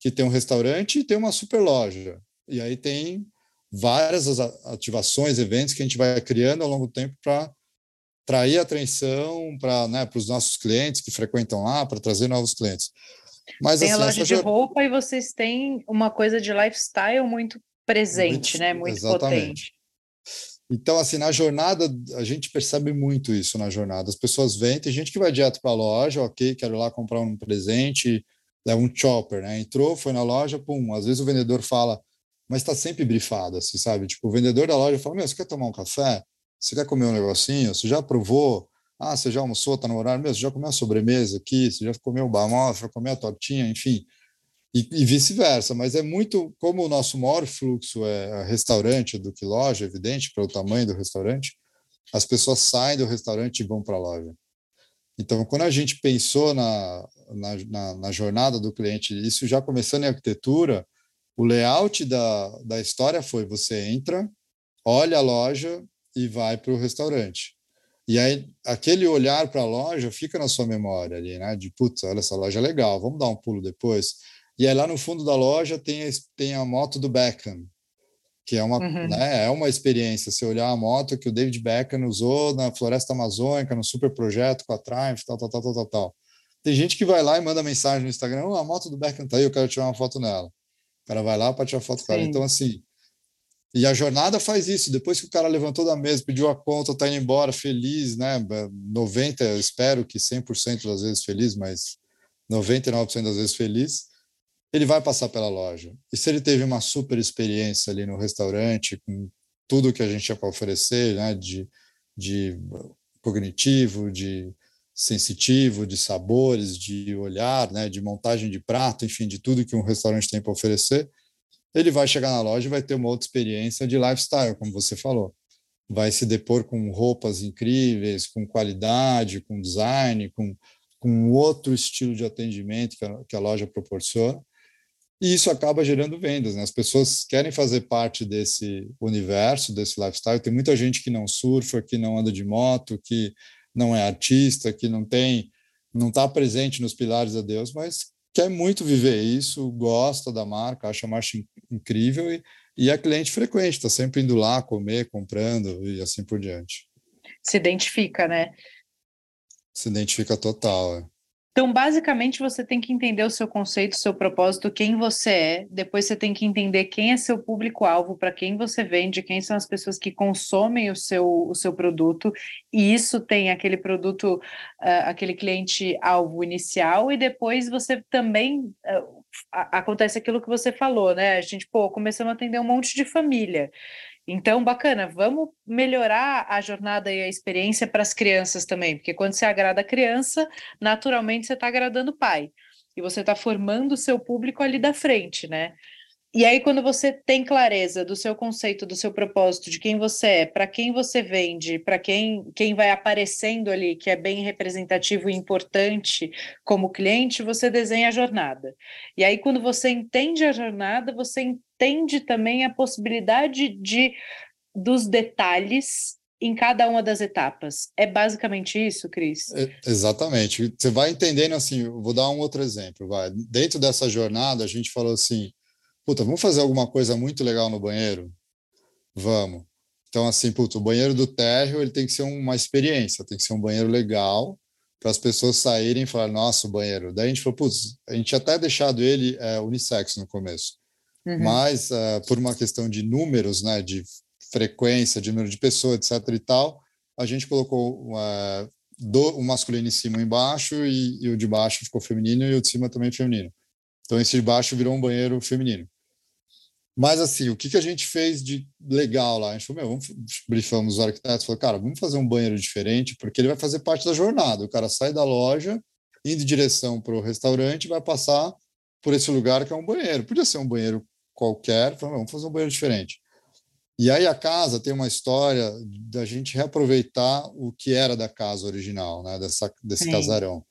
que tem um restaurante e tem uma super loja. E aí tem várias ativações, eventos que a gente vai criando ao longo do tempo para atrair atenção para né, os nossos clientes que frequentam lá, para trazer novos clientes. Mas, tem assim, a loja de roupa e vocês têm uma coisa de lifestyle muito presente, muito, né? Muito exatamente. potente. Então, assim, na jornada, a gente percebe muito isso na jornada. As pessoas vêm, tem gente que vai direto para a loja, ok, quero lá comprar um presente, é um chopper, né? Entrou, foi na loja, pum. Às vezes o vendedor fala, mas está sempre brifado, assim, sabe? Tipo, o vendedor da loja fala: Meu, você quer tomar um café? Você quer comer um negocinho? Você já provou? Ah, você já almoçou? Está no horário? mesmo? você já comeu a sobremesa aqui? Você já comeu o banoffee? Já comeu a tortinha? Enfim. E, e vice-versa, mas é muito como o nosso maior fluxo é restaurante do que loja, evidente, pelo tamanho do restaurante, as pessoas saem do restaurante e vão para a loja. Então, quando a gente pensou na, na, na, na jornada do cliente, isso já começando em arquitetura, o layout da, da história foi: você entra, olha a loja e vai para o restaurante. E aí, aquele olhar para a loja fica na sua memória ali, né? De putz, olha essa loja é legal, vamos dar um pulo depois. E aí, lá no fundo da loja tem a, tem a moto do Beckham, que é uma, uhum. né, é uma experiência. Você olhar a moto que o David Beckham usou na Floresta Amazônica, no super projeto com a Triumph, tal, tal, tal, tal, tal. Tem gente que vai lá e manda mensagem no Instagram: oh, a moto do Beckham tá aí, eu quero tirar uma foto nela. O cara vai lá para tirar foto do cara. Então, assim, e a jornada faz isso. Depois que o cara levantou da mesa, pediu a conta, está indo embora feliz, né? 90, espero que 100% das vezes feliz, mas 99% das vezes feliz, ele vai passar pela loja. E se ele teve uma super experiência ali no restaurante, com tudo que a gente tinha para oferecer, né? De, de cognitivo, de sensitivo, de sabores, de olhar, né, de montagem de prato, enfim, de tudo que um restaurante tem para oferecer, ele vai chegar na loja e vai ter uma outra experiência de lifestyle, como você falou. Vai se depor com roupas incríveis, com qualidade, com design, com, com outro estilo de atendimento que a, que a loja proporciona. E isso acaba gerando vendas. Né? As pessoas querem fazer parte desse universo, desse lifestyle. Tem muita gente que não surfa, que não anda de moto, que não é artista, que não tem, não está presente nos pilares da Deus, mas quer muito viver isso, gosta da marca, acha a marca incrível e, e é cliente frequente, está sempre indo lá comer, comprando e assim por diante. Se identifica, né? Se identifica total. É. Então, basicamente, você tem que entender o seu conceito, o seu propósito, quem você é. Depois, você tem que entender quem é seu público-alvo, para quem você vende, quem são as pessoas que consomem o seu, o seu produto. E isso tem aquele produto, uh, aquele cliente-alvo inicial. E depois, você também. Uh, acontece aquilo que você falou, né? A gente, pô, começamos a atender um monte de família. Então, bacana, vamos melhorar a jornada e a experiência para as crianças também, porque quando você agrada a criança, naturalmente você está agradando o pai. E você está formando o seu público ali da frente, né? E aí, quando você tem clareza do seu conceito, do seu propósito, de quem você é, para quem você vende, para quem, quem vai aparecendo ali, que é bem representativo e importante como cliente, você desenha a jornada. E aí, quando você entende a jornada, você entende também a possibilidade de dos detalhes em cada uma das etapas. É basicamente isso, Cris? É, exatamente. Você vai entendendo assim, vou dar um outro exemplo, vai. Dentro dessa jornada, a gente falou assim, puta, vamos fazer alguma coisa muito legal no banheiro? Vamos. Então, assim, puta, o banheiro do térreo ele tem que ser uma experiência, tem que ser um banheiro legal para as pessoas saírem e falar, nossa, o banheiro. Daí a gente falou, putz, a gente até deixado ele é, unissex no começo, uhum. mas uh, por uma questão de números, né, de frequência, de número de pessoas, etc e tal, a gente colocou uh, do, o masculino em cima e embaixo e, e o de baixo ficou feminino e o de cima também feminino. Então esse de baixo virou um banheiro feminino. Mas, assim, o que, que a gente fez de legal lá? A gente falou, meu, vamos, briefamos os arquitetos, falou, cara, vamos fazer um banheiro diferente, porque ele vai fazer parte da jornada. O cara sai da loja, indo em direção para o restaurante, vai passar por esse lugar que é um banheiro. Podia ser um banheiro qualquer, falou, vamos fazer um banheiro diferente. E aí a casa tem uma história da gente reaproveitar o que era da casa original, né, dessa, desse Sim. casarão.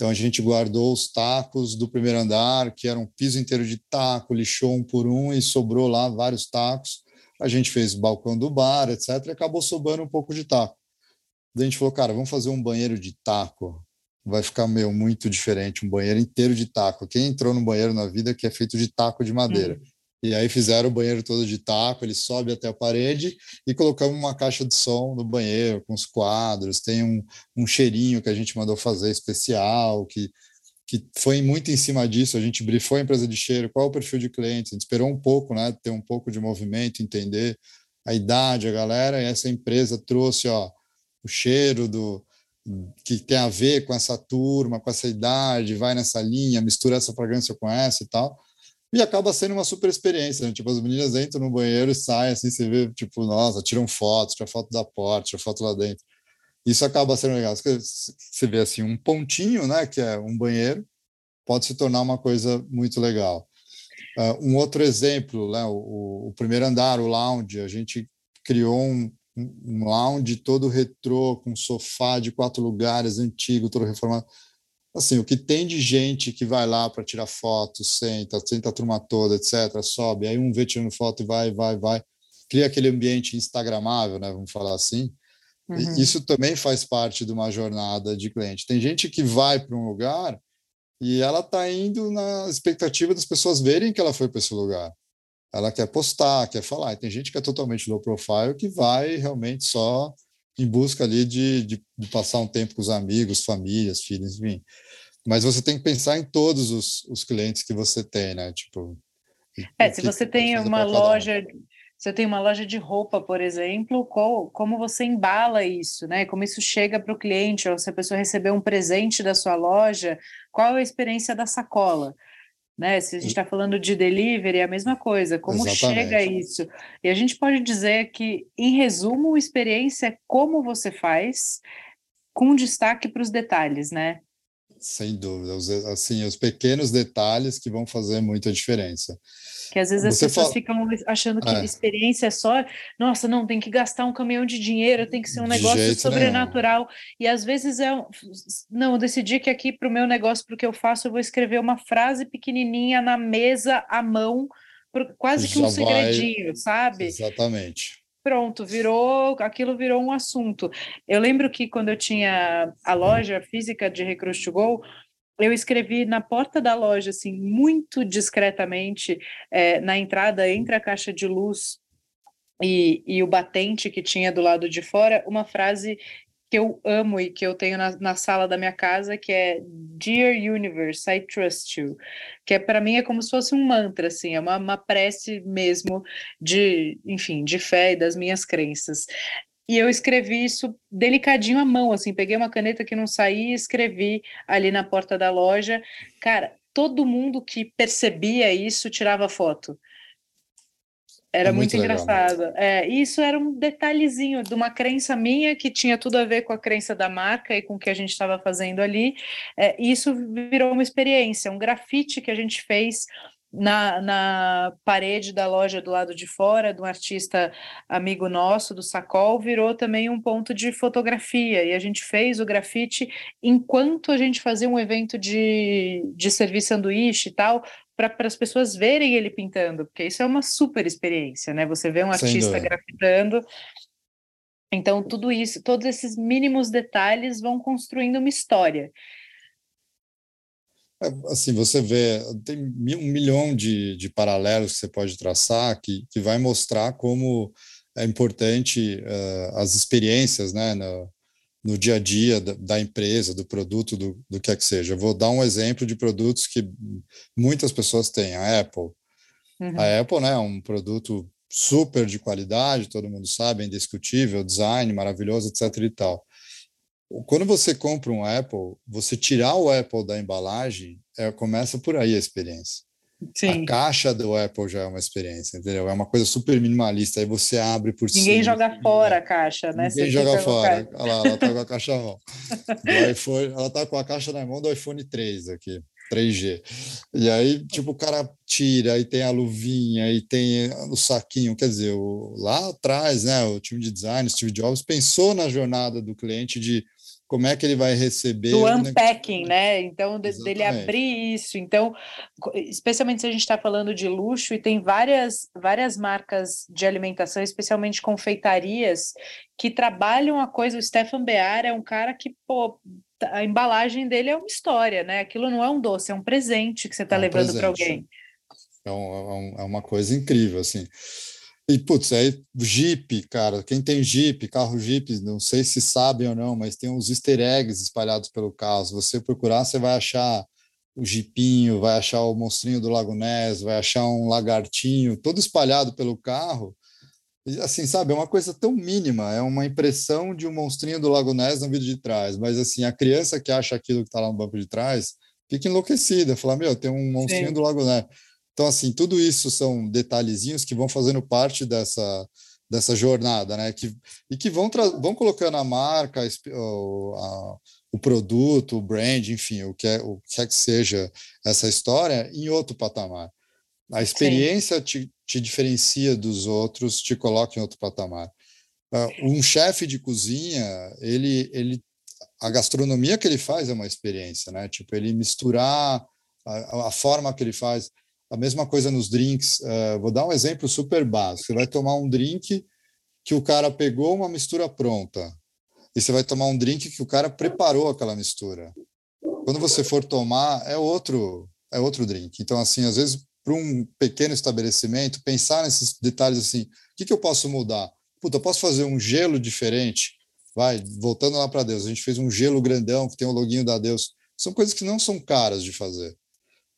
Então a gente guardou os tacos do primeiro andar, que era um piso inteiro de taco, lixou um por um e sobrou lá vários tacos. A gente fez balcão do bar, etc. E acabou sobrando um pouco de taco. Daí a gente falou, cara, vamos fazer um banheiro de taco. Vai ficar meio muito diferente, um banheiro inteiro de taco. Quem entrou no banheiro na vida que é feito de taco de madeira? Hum. E aí fizeram o banheiro todo de taco, ele sobe até a parede e colocamos uma caixa de som no banheiro com os quadros. Tem um, um cheirinho que a gente mandou fazer especial, que, que foi muito em cima disso. A gente brifou a empresa de cheiro, qual é o perfil de clientes. A gente esperou um pouco, né, ter um pouco de movimento, entender a idade, a galera, e essa empresa trouxe ó, o cheiro do, que tem a ver com essa turma, com essa idade, vai nessa linha, mistura essa fragrância com essa e tal. E acaba sendo uma super experiência, né? Tipo, as meninas entram no banheiro e saem, assim, você vê, tipo, nossa, tiram fotos, tiram foto da porta, tiram foto lá dentro. Isso acaba sendo legal. Você vê, assim, um pontinho, né, que é um banheiro, pode se tornar uma coisa muito legal. Uh, um outro exemplo, né, o, o, primeiro andar, o lounge, a gente criou um, um lounge todo retrô, com sofá de quatro lugares, antigo, todo reformado assim, o que tem de gente que vai lá para tirar foto, senta, senta a turma toda, etc., sobe, aí um vê tirando foto e vai, vai, vai, cria aquele ambiente instagramável, né, vamos falar assim. Uhum. Isso também faz parte de uma jornada de cliente. Tem gente que vai para um lugar e ela está indo na expectativa das pessoas verem que ela foi para esse lugar. Ela quer postar, quer falar. E tem gente que é totalmente low profile que vai realmente só em busca ali de, de, de, passar um tempo com os amigos, famílias, filhos, enfim. Mas você tem que pensar em todos os, os clientes que você tem, né? Tipo. É, se você tem uma loja, um. você tem uma loja de roupa, por exemplo, qual, como você embala isso, né? Como isso chega para o cliente, ou se a pessoa recebeu um presente da sua loja, qual é a experiência da sacola? Né? Se a gente está falando de delivery, é a mesma coisa, como Exatamente. chega isso? E a gente pode dizer que, em resumo, experiência é como você faz, com destaque para os detalhes, né? Sem dúvida, os, assim, os pequenos detalhes que vão fazer muita diferença. Que às vezes Você as pessoas fala... ficam achando que é. experiência é só, nossa, não, tem que gastar um caminhão de dinheiro, tem que ser um negócio sobrenatural. Nenhum. E às vezes é, não, eu decidi que aqui para o meu negócio, para o que eu faço, eu vou escrever uma frase pequenininha na mesa, à mão, quase que Já um segredinho, vai... sabe? Exatamente pronto, virou, aquilo virou um assunto. Eu lembro que quando eu tinha a loja física de Recruit to Go, eu escrevi na porta da loja, assim, muito discretamente, é, na entrada entre a caixa de luz e, e o batente que tinha do lado de fora, uma frase que eu amo e que eu tenho na, na sala da minha casa, que é Dear Universe, I Trust You, que é para mim é como se fosse um mantra, assim, é uma, uma prece mesmo de, enfim, de fé e das minhas crenças. E eu escrevi isso delicadinho à mão, assim, peguei uma caneta que não saía e escrevi ali na porta da loja. Cara, todo mundo que percebia isso tirava foto. Era é muito, muito engraçado. É, isso era um detalhezinho de uma crença minha que tinha tudo a ver com a crença da marca e com o que a gente estava fazendo ali. É, isso virou uma experiência, um grafite que a gente fez na, na parede da loja do lado de fora, de um artista amigo nosso, do Sacol, virou também um ponto de fotografia. E a gente fez o grafite enquanto a gente fazia um evento de, de servir sanduíche e tal, para as pessoas verem ele pintando, porque isso é uma super experiência, né? Você vê um artista grafitando. Então, tudo isso, todos esses mínimos detalhes vão construindo uma história. É, assim, você vê, tem um milhão de, de paralelos que você pode traçar que, que vai mostrar como é importante uh, as experiências, né, no, no dia a dia da, da, empresa, do produto, do, do que é que seja. Eu vou dar um exemplo de produtos que muitas pessoas têm. A Apple. Uhum. A Apple né, é um produto super de qualidade, todo mundo sabe, é indiscutível, design maravilhoso, etc. e tal. Quando você compra um Apple, você tirar o Apple da embalagem, é, começa por aí a experiência. Sim. A caixa do Apple já é uma experiência, entendeu? É uma coisa super minimalista. Aí você abre por Ninguém cima. joga assim, fora a caixa, né? Ninguém você joga fora. Olha lá, ela tá com a caixa na mão. Do iPhone, ela tá com a caixa na mão do iPhone 3 aqui. 3G. E aí, tipo, o cara tira, e tem a luvinha, e tem o saquinho. Quer dizer, o, lá atrás, né, o time de design, Steve Jobs, pensou na jornada do cliente de como é que ele vai receber. Do unpacking, né? Então, de, dele abrir isso. Então, especialmente se a gente está falando de luxo, e tem várias, várias marcas de alimentação, especialmente confeitarias, que trabalham a coisa. O Stefan Bear é um cara que, pô, a embalagem dele é uma história, né? Aquilo não é um doce, é um presente que você está é um levando para alguém. É, um, é, é uma coisa incrível, assim. E, putz, aí Jeep, cara, quem tem Jeep, carro Jeep, não sei se sabem ou não, mas tem uns easter eggs espalhados pelo carro. Se você procurar, você vai achar o Jeepinho, vai achar o monstrinho do Lago Ness, vai achar um lagartinho, todo espalhado pelo carro. E, assim, sabe, é uma coisa tão mínima, é uma impressão de um monstrinho do Lago Ness no vídeo de trás, mas, assim, a criança que acha aquilo que está lá no banco de trás fica enlouquecida, fala, meu, tem um monstrinho Sim. do Lago Ness. Então, assim, tudo isso são detalhezinhos que vão fazendo parte dessa, dessa jornada, né? Que, e que vão, vão colocando a marca, o, a, o produto, o brand, enfim, o que, é, o que é que seja essa história, em outro patamar. A experiência te, te, diferencia dos outros, te coloca em outro patamar. Ah, um chefe de cozinha, ele, ele, a gastronomia que ele faz é uma experiência, né? Tipo, ele misturar a, a forma que ele faz. A mesma coisa nos drinks. Uh, vou dar um exemplo super básico. Você vai tomar um drink que o cara pegou uma mistura pronta. E você vai tomar um drink que o cara preparou aquela mistura. Quando você for tomar, é outro, é outro drink. Então, assim, às vezes, para um pequeno estabelecimento, pensar nesses detalhes assim, o que, que eu posso mudar? Puta, eu posso fazer um gelo diferente? Vai, voltando lá para Deus, a gente fez um gelo grandão que tem o loginho da Deus. São coisas que não são caras de fazer.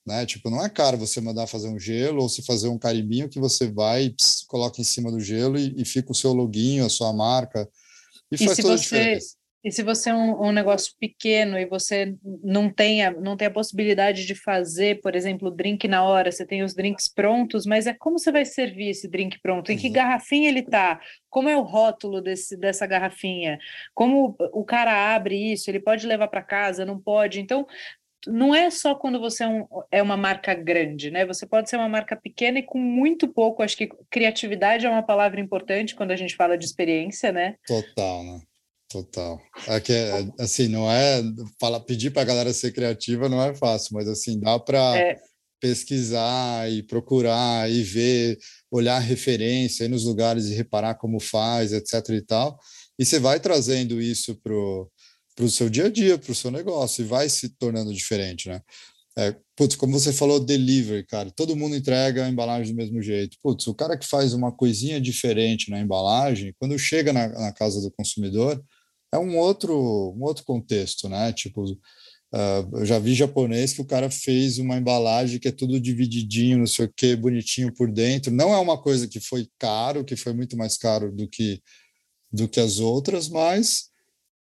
Né? Tipo, não é caro você mandar fazer um gelo ou se fazer um carimbinho que você vai, pss, coloca em cima do gelo e, e, fica o seu loginho, a sua marca. E, e faz toda você, a diferença. E se você é um, um, negócio pequeno e você não tem, a, não tem a possibilidade de fazer, por exemplo, o drink na hora, você tem os drinks prontos, mas é como você vai servir esse drink pronto? Em que uhum. garrafinha ele está? Como é o rótulo desse, dessa garrafinha? Como o cara abre isso? Ele pode levar para casa? Não pode? Então, não é só quando você é, um, é, uma marca grande, né? Você pode ser uma marca pequena e com muito pouco. Acho que criatividade é uma palavra importante quando a gente fala de experiência, né? Total, né? Total. É que, assim, não é. Fala, pedir para a galera ser criativa não é fácil, mas, assim, dá para é. pesquisar e procurar e ver, olhar referência, ir nos lugares e reparar como faz, etc. e tal. E você vai trazendo isso para para o seu dia a dia, para o seu negócio, e vai se tornando diferente, né? É, putz, como você falou, delivery, cara, todo mundo entrega a embalagem do mesmo jeito. Putz, o cara que faz uma coisinha diferente na embalagem, quando chega na, na casa do consumidor, é um outro, um outro contexto, né? Tipo, uh, eu já vi japonês que o cara fez uma embalagem que é tudo divididinho, não sei o que, bonitinho por dentro. Não é uma coisa que foi caro, que foi muito mais caro do que do que as outras, mas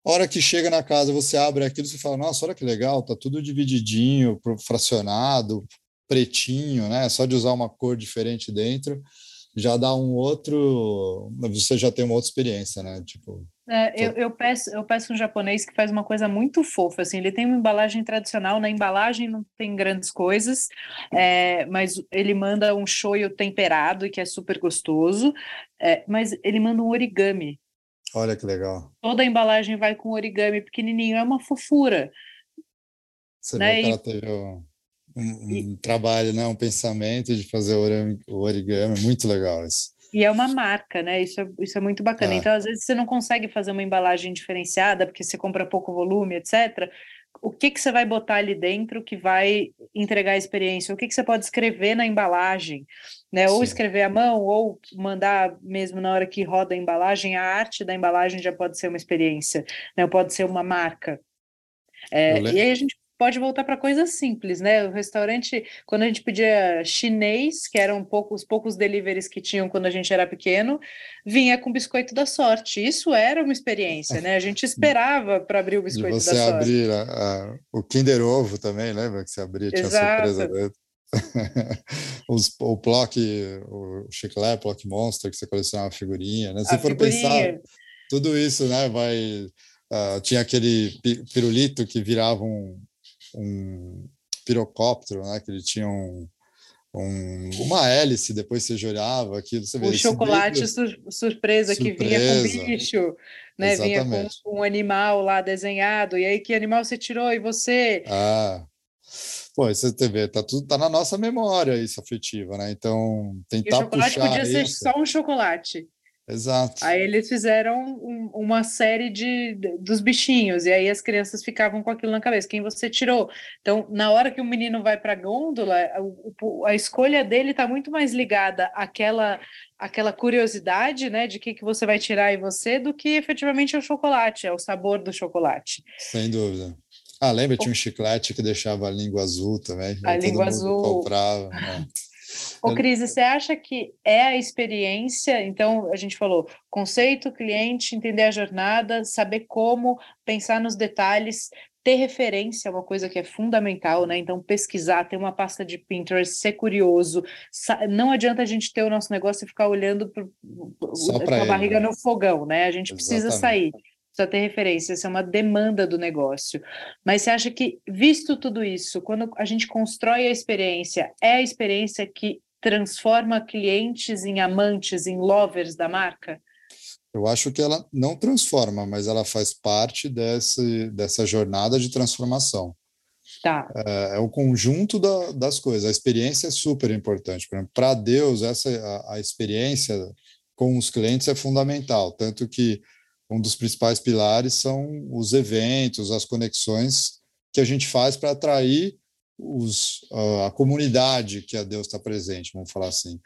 a hora que chega na casa, você abre aquilo e fala, nossa, olha que legal, tá tudo divididinho, fracionado, pretinho, né? Só de usar uma cor diferente dentro, já dá um outro. Você já tem uma outra experiência, né? Tipo. É, eu, eu, peço, eu peço um japonês que faz uma coisa muito fofa, assim, ele tem uma embalagem tradicional, na embalagem não tem grandes coisas, é, mas ele manda um shoyu temperado, que é super gostoso, é, mas ele manda um origami, Olha que legal. Toda a embalagem vai com origami pequenininho, é uma fofura. Você né? vê que ela teve um, um, e... trabalho, né? um pensamento de fazer o origami, muito legal isso. E é uma marca, né? Isso é, isso é muito bacana. É. Então, às vezes, você não consegue fazer uma embalagem diferenciada, porque você compra pouco volume, etc o que, que você vai botar ali dentro que vai entregar a experiência, o que, que você pode escrever na embalagem, né? Ou escrever à mão, ou mandar mesmo na hora que roda a embalagem, a arte da embalagem já pode ser uma experiência, né? Pode ser uma marca. É, e aí a gente pode voltar para coisas simples, né? O restaurante, quando a gente pedia chinês, que eram poucos, os poucos deliveries que tinham quando a gente era pequeno, vinha com biscoito da sorte. Isso era uma experiência, né? A gente esperava para abrir o biscoito da sorte. Você abrir a, a, o Kinder Ovo também, lembra que você abria, tinha Exato. surpresa dentro. Os, o Plock, o chiclete, Plock Monster, que você colecionava figurinha, né? Se a for figurinha. pensar, tudo isso, né, vai... Uh, tinha aquele pirulito que virava um, um pirocóptero, né? Que ele tinha um, um, uma hélice, depois você olhava aquilo. Você o chocolate sur surpresa, surpresa, que vinha com bicho, né? Exatamente. Vinha com um animal lá desenhado, e aí que animal você tirou e você. Ah. Pô, você vê, tá tudo tá na nossa memória isso afetiva, né? Então tentar e o chocolate puxar podia ser só um chocolate. Exato. Aí eles fizeram um, uma série de, dos bichinhos, e aí as crianças ficavam com aquilo na cabeça. Quem você tirou? Então, na hora que o menino vai para a gôndola, a, escolha dele está muito mais ligada àquela, àquela curiosidade, né, de que, que você vai tirar e você, do que efetivamente o chocolate, é o sabor do chocolate. Sem dúvida. Ah, lembra? Tinha um chiclete que deixava a língua azul também. A língua azul. Comprava. Né? Ô, Cris, você acha que é a experiência? Então, a gente falou conceito, cliente, entender a jornada, saber como, pensar nos detalhes, ter referência é uma coisa que é fundamental, né? Então, pesquisar, ter uma pasta de Pinterest, ser curioso. Não adianta a gente ter o nosso negócio e ficar olhando com a barriga né? no fogão, né? A gente Exatamente. precisa sair precisa ter referência, isso é uma demanda do negócio. Mas você acha que, visto tudo isso, quando a gente constrói a experiência, é a experiência que transforma clientes em amantes, em lovers da marca? Eu acho que ela não transforma, mas ela faz parte desse, dessa jornada de transformação. Tá. É, é o conjunto da, das coisas. A experiência é super importante. Para Deus, essa a, a experiência com os clientes é fundamental. Tanto que um dos principais pilares são os eventos, as conexões que a gente faz para atrair os, a comunidade que a Deus está presente, vamos falar assim.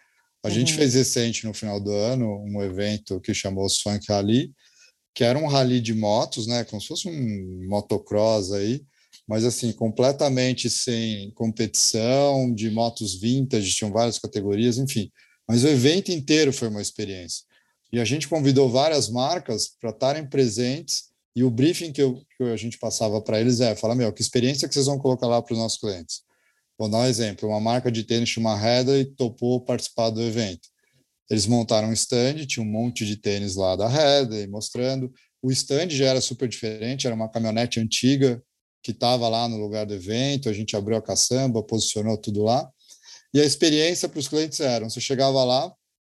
A uhum. gente fez recente, no final do ano, um evento que chamou os Funk Rally, que era um rally de motos, né, como se fosse um motocross aí, mas assim, completamente sem competição, de motos vintage, tinham várias categorias, enfim. Mas o evento inteiro foi uma experiência. E a gente convidou várias marcas para estarem presentes e o briefing que, eu, que a gente passava para eles é, fala, meu, que experiência que vocês vão colocar lá para os nossos clientes? Vou dar um exemplo, uma marca de tênis chamada Headley topou participar do evento. Eles montaram um stand, tinha um monte de tênis lá da Headley mostrando. O stand já era super diferente, era uma caminhonete antiga que estava lá no lugar do evento, a gente abriu a caçamba, posicionou tudo lá. E a experiência para os clientes era, você chegava lá,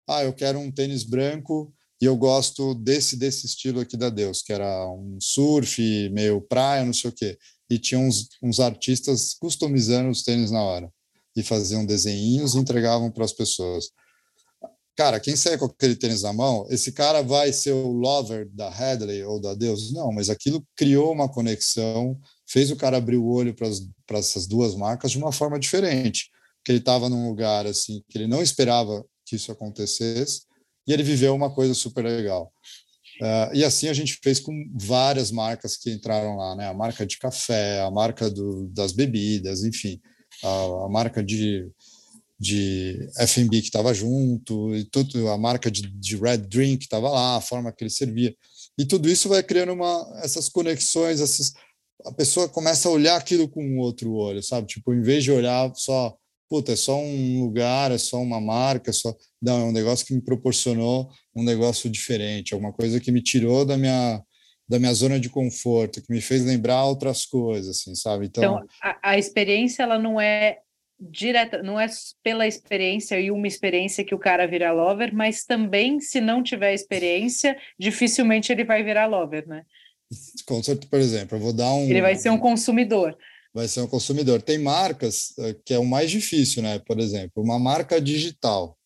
ah, eu quero um tênis branco e eu gosto desse desse estilo aqui da Deus, que era um surf, meio praia, não sei o quê. E tinha uns, uns artistas customizando os tênis na hora. E faziam desenhinhos e entregavam para as pessoas. Cara, quem sai com aquele tênis na mão, esse cara vai ser o lover da Hadley ou da Deus? Não, mas aquilo criou uma conexão, fez o cara abrir o olho para essas duas marcas de uma forma diferente. Porque ele estava num lugar assim que ele não esperava que isso acontecesse, e ele viveu uma coisa super legal. Uh, e assim a gente fez com várias marcas que entraram lá, né? A marca de café, a marca do, das bebidas, enfim, a, a marca de, de F&B que estava junto, e tudo, a marca de, de Red Drink que estava lá, a forma que ele servia. E tudo isso vai criando uma, essas conexões, essas, a pessoa começa a olhar aquilo com outro olho, sabe? Tipo, em vez de olhar só, puta, é só um lugar, é só uma marca, é só. Não, é um negócio que me proporcionou um negócio diferente, alguma coisa que me tirou da minha da minha zona de conforto, que me fez lembrar outras coisas, assim, sabe? Então, então a, a experiência ela não é direta, não é pela experiência e uma experiência que o cara vira lover, mas também se não tiver experiência, dificilmente ele vai virar lover, né? Com certeza, por exemplo, eu vou dar um. Ele vai ser um consumidor. Vai ser um consumidor. Tem marcas eh, que é o mais difícil, né? Por exemplo, uma marca digital.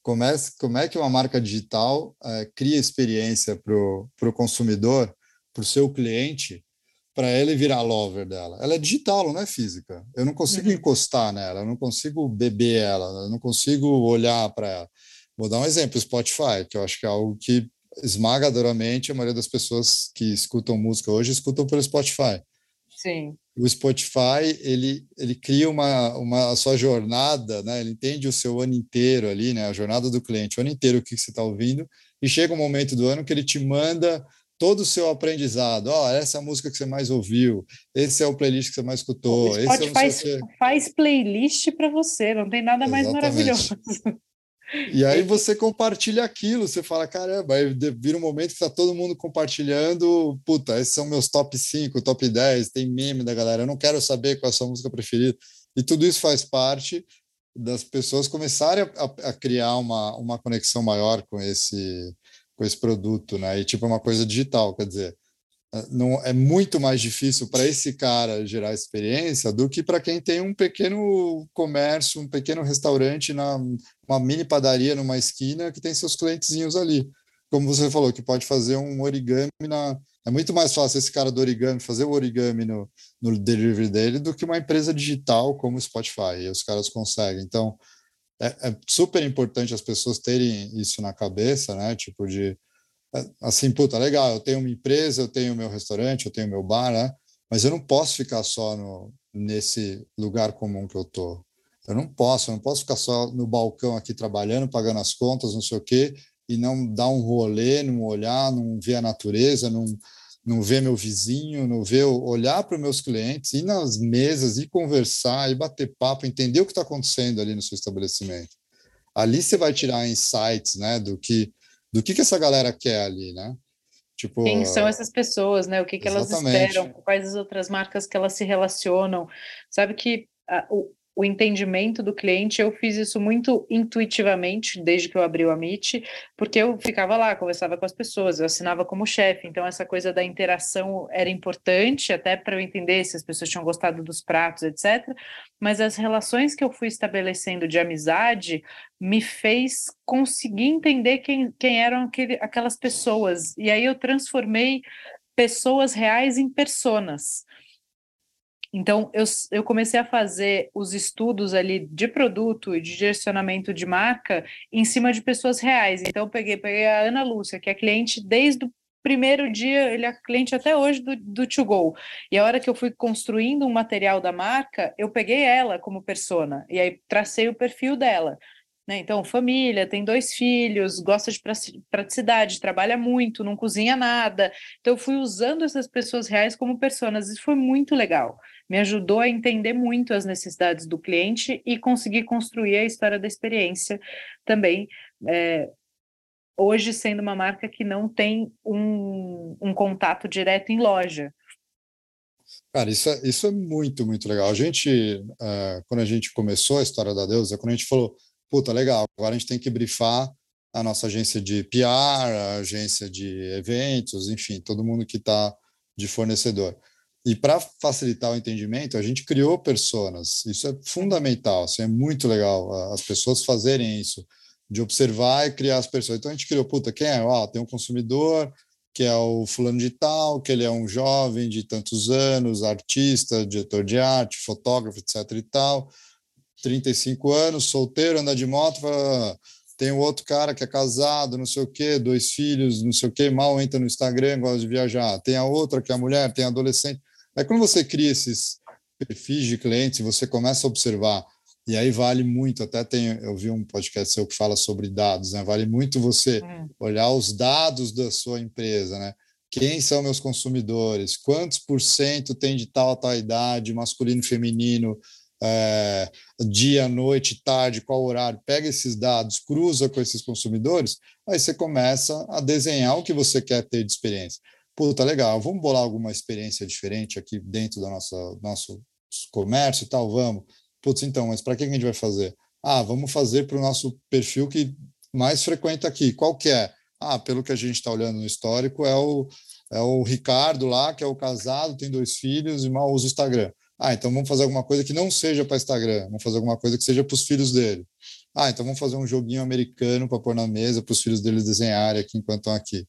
Como é, como é que uma marca digital é, cria experiência para o consumidor, para o seu cliente, para ele virar lover dela. Ela é digital, não é física. Eu não consigo uhum. encostar nela, eu não consigo beber ela, eu não consigo olhar para ela. Vou dar um exemplo, Spotify, que eu acho que é algo que esmagadoramente a maioria das pessoas que escutam música hoje escutam pelo Spotify. Sim. O Spotify, ele, ele cria uma, uma a sua jornada, né? Ele entende o seu ano inteiro ali, né? A jornada do cliente, o ano inteiro o que você está ouvindo, e chega um momento do ano que ele te manda todo o seu aprendizado. Ó, oh, essa é a música que você mais ouviu, esse é o playlist que você mais escutou. O Spotify faz, faz playlist para você, não tem nada mais maravilhoso. E aí você compartilha aquilo, você fala, caramba, aí vira um momento que está todo mundo compartilhando, puta, esses são meus top 5, top 10, tem meme da galera, eu não quero saber qual é a sua música preferida. E tudo isso faz parte das pessoas começarem a, a criar uma, uma conexão maior com esse, com esse produto, né? E tipo é uma coisa digital, quer dizer, não é muito mais difícil para esse cara gerar experiência do que para quem tem um pequeno comércio, um pequeno restaurante na uma mini padaria numa esquina que tem seus clientezinhos ali. Como você falou, que pode fazer um origami na é muito mais fácil esse cara do origami fazer o origami no, no delivery dele do que uma empresa digital como o Spotify. E os caras conseguem. Então, é, é, super importante as pessoas terem isso na cabeça, né? Tipo de é, assim, puta, legal, eu tenho uma empresa, eu tenho meu restaurante, eu tenho meu bar, né? Mas eu não posso ficar só no, nesse lugar comum que eu tô. Eu não posso, eu não posso ficar só no balcão aqui trabalhando, pagando as contas, não sei o quê, e não dar um rolê, não olhar, não ver a natureza, não, não ver meu vizinho, não ver, olhar para os meus clientes, ir nas mesas, e conversar, e bater papo, entender o que está acontecendo ali no seu estabelecimento. Ali você vai tirar insights, né, do que do que que essa galera quer ali, né? Tipo, Quem são essas pessoas, né? O que que elas esperam? Quais as outras marcas que elas se relacionam? Sabe que a, o, o entendimento do cliente, eu fiz isso muito intuitivamente desde que eu abri o Amit, porque eu ficava lá, conversava com as pessoas, eu assinava como chefe, então essa coisa da interação era importante, até para eu entender se as pessoas tinham gostado dos pratos, etc. Mas as relações que eu fui estabelecendo de amizade me fez conseguir entender quem, quem eram aquele, aquelas pessoas, e aí eu transformei pessoas reais em personas. Então, eu, eu comecei a fazer os estudos ali de produto e de direcionamento de marca em cima de pessoas reais. Então, eu peguei, peguei a Ana Lúcia, que é cliente desde o primeiro dia, ele é cliente até hoje do, do To Go. E a hora que eu fui construindo um material da marca, eu peguei ela como persona, e aí tracei o perfil dela. Né? Então, família, tem dois filhos, gosta de praticidade, trabalha muito, não cozinha nada. Então, eu fui usando essas pessoas reais como personas, isso foi muito legal me ajudou a entender muito as necessidades do cliente e conseguir construir a história da experiência também. É, hoje, sendo uma marca que não tem um, um contato direto em loja. Cara, isso é, isso é muito, muito legal. A gente, uh, quando a gente começou a história da Deusa, quando a gente falou, puta, legal, agora a gente tem que brifar a nossa agência de PR, a agência de eventos, enfim, todo mundo que está de fornecedor. E para facilitar o entendimento, a gente criou personas. Isso é fundamental, assim, é muito legal as pessoas fazerem isso, de observar e criar as pessoas. Então a gente criou, puta, quem é? Ah, tem um consumidor que é o fulano de tal, que ele é um jovem de tantos anos, artista, diretor de arte, fotógrafo, etc e tal, 35 anos, solteiro, anda de moto, tem o outro cara que é casado, não sei o quê, dois filhos, não sei o quê, mal entra no Instagram, gosta de viajar. Tem a outra que é a mulher, tem adolescente. Aí quando você cria esses perfis de clientes, você começa a observar, e aí vale muito, até tem, eu vi um podcast seu que fala sobre dados, né? Vale muito você é. olhar os dados da sua empresa, né? Quem são meus consumidores? Quantos por cento tem de tal a tal idade, masculino, feminino, é, dia, noite, tarde, qual horário, pega esses dados, cruza com esses consumidores, aí você começa a desenhar o que você quer ter de experiência. Puta, legal, vamos bolar alguma experiência diferente aqui dentro do nosso, nosso comércio e tal, vamos. Putz, então, mas para que a gente vai fazer? Ah, vamos fazer para o nosso perfil que mais frequenta aqui. Qual que é? Ah, pelo que a gente está olhando no histórico, é o, é o Ricardo lá, que é o casado, tem dois filhos e mal usa o Instagram. Ah, então vamos fazer alguma coisa que não seja para Instagram, vamos fazer alguma coisa que seja para os filhos dele. Ah, então vamos fazer um joguinho americano para pôr na mesa para os filhos deles desenharem aqui enquanto estão aqui.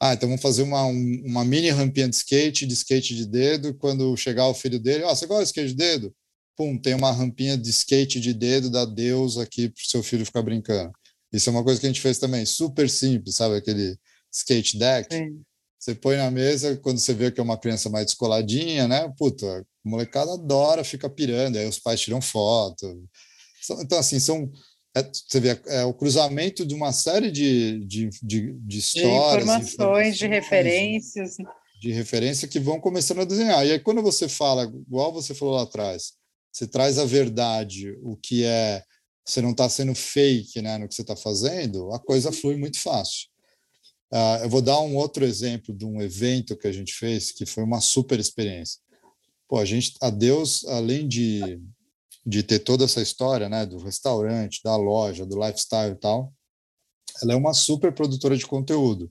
Ah, então vamos fazer uma, um, uma mini rampinha de skate, de skate de dedo, quando chegar o filho dele, oh, você gosta de skate de dedo? Pum, tem uma rampinha de skate de dedo da Deus aqui para o seu filho ficar brincando. Isso é uma coisa que a gente fez também, super simples, sabe? Aquele skate deck. Sim. Você põe na mesa, quando você vê que é uma criança mais descoladinha, né? Puta, a molecada adora, fica pirando, aí os pais tiram foto. Então, assim, são. É, você vê, é o cruzamento de uma série de, de, de, de histórias. De informações, de referências. De referência que vão começando a desenhar. E aí, quando você fala, igual você falou lá atrás, você traz a verdade, o que é. Você não está sendo fake né, no que você está fazendo, a coisa flui muito fácil. Uh, eu vou dar um outro exemplo de um evento que a gente fez, que foi uma super experiência pô, a gente, a Deus, além de, de ter toda essa história, né, do restaurante, da loja, do lifestyle e tal, ela é uma super produtora de conteúdo.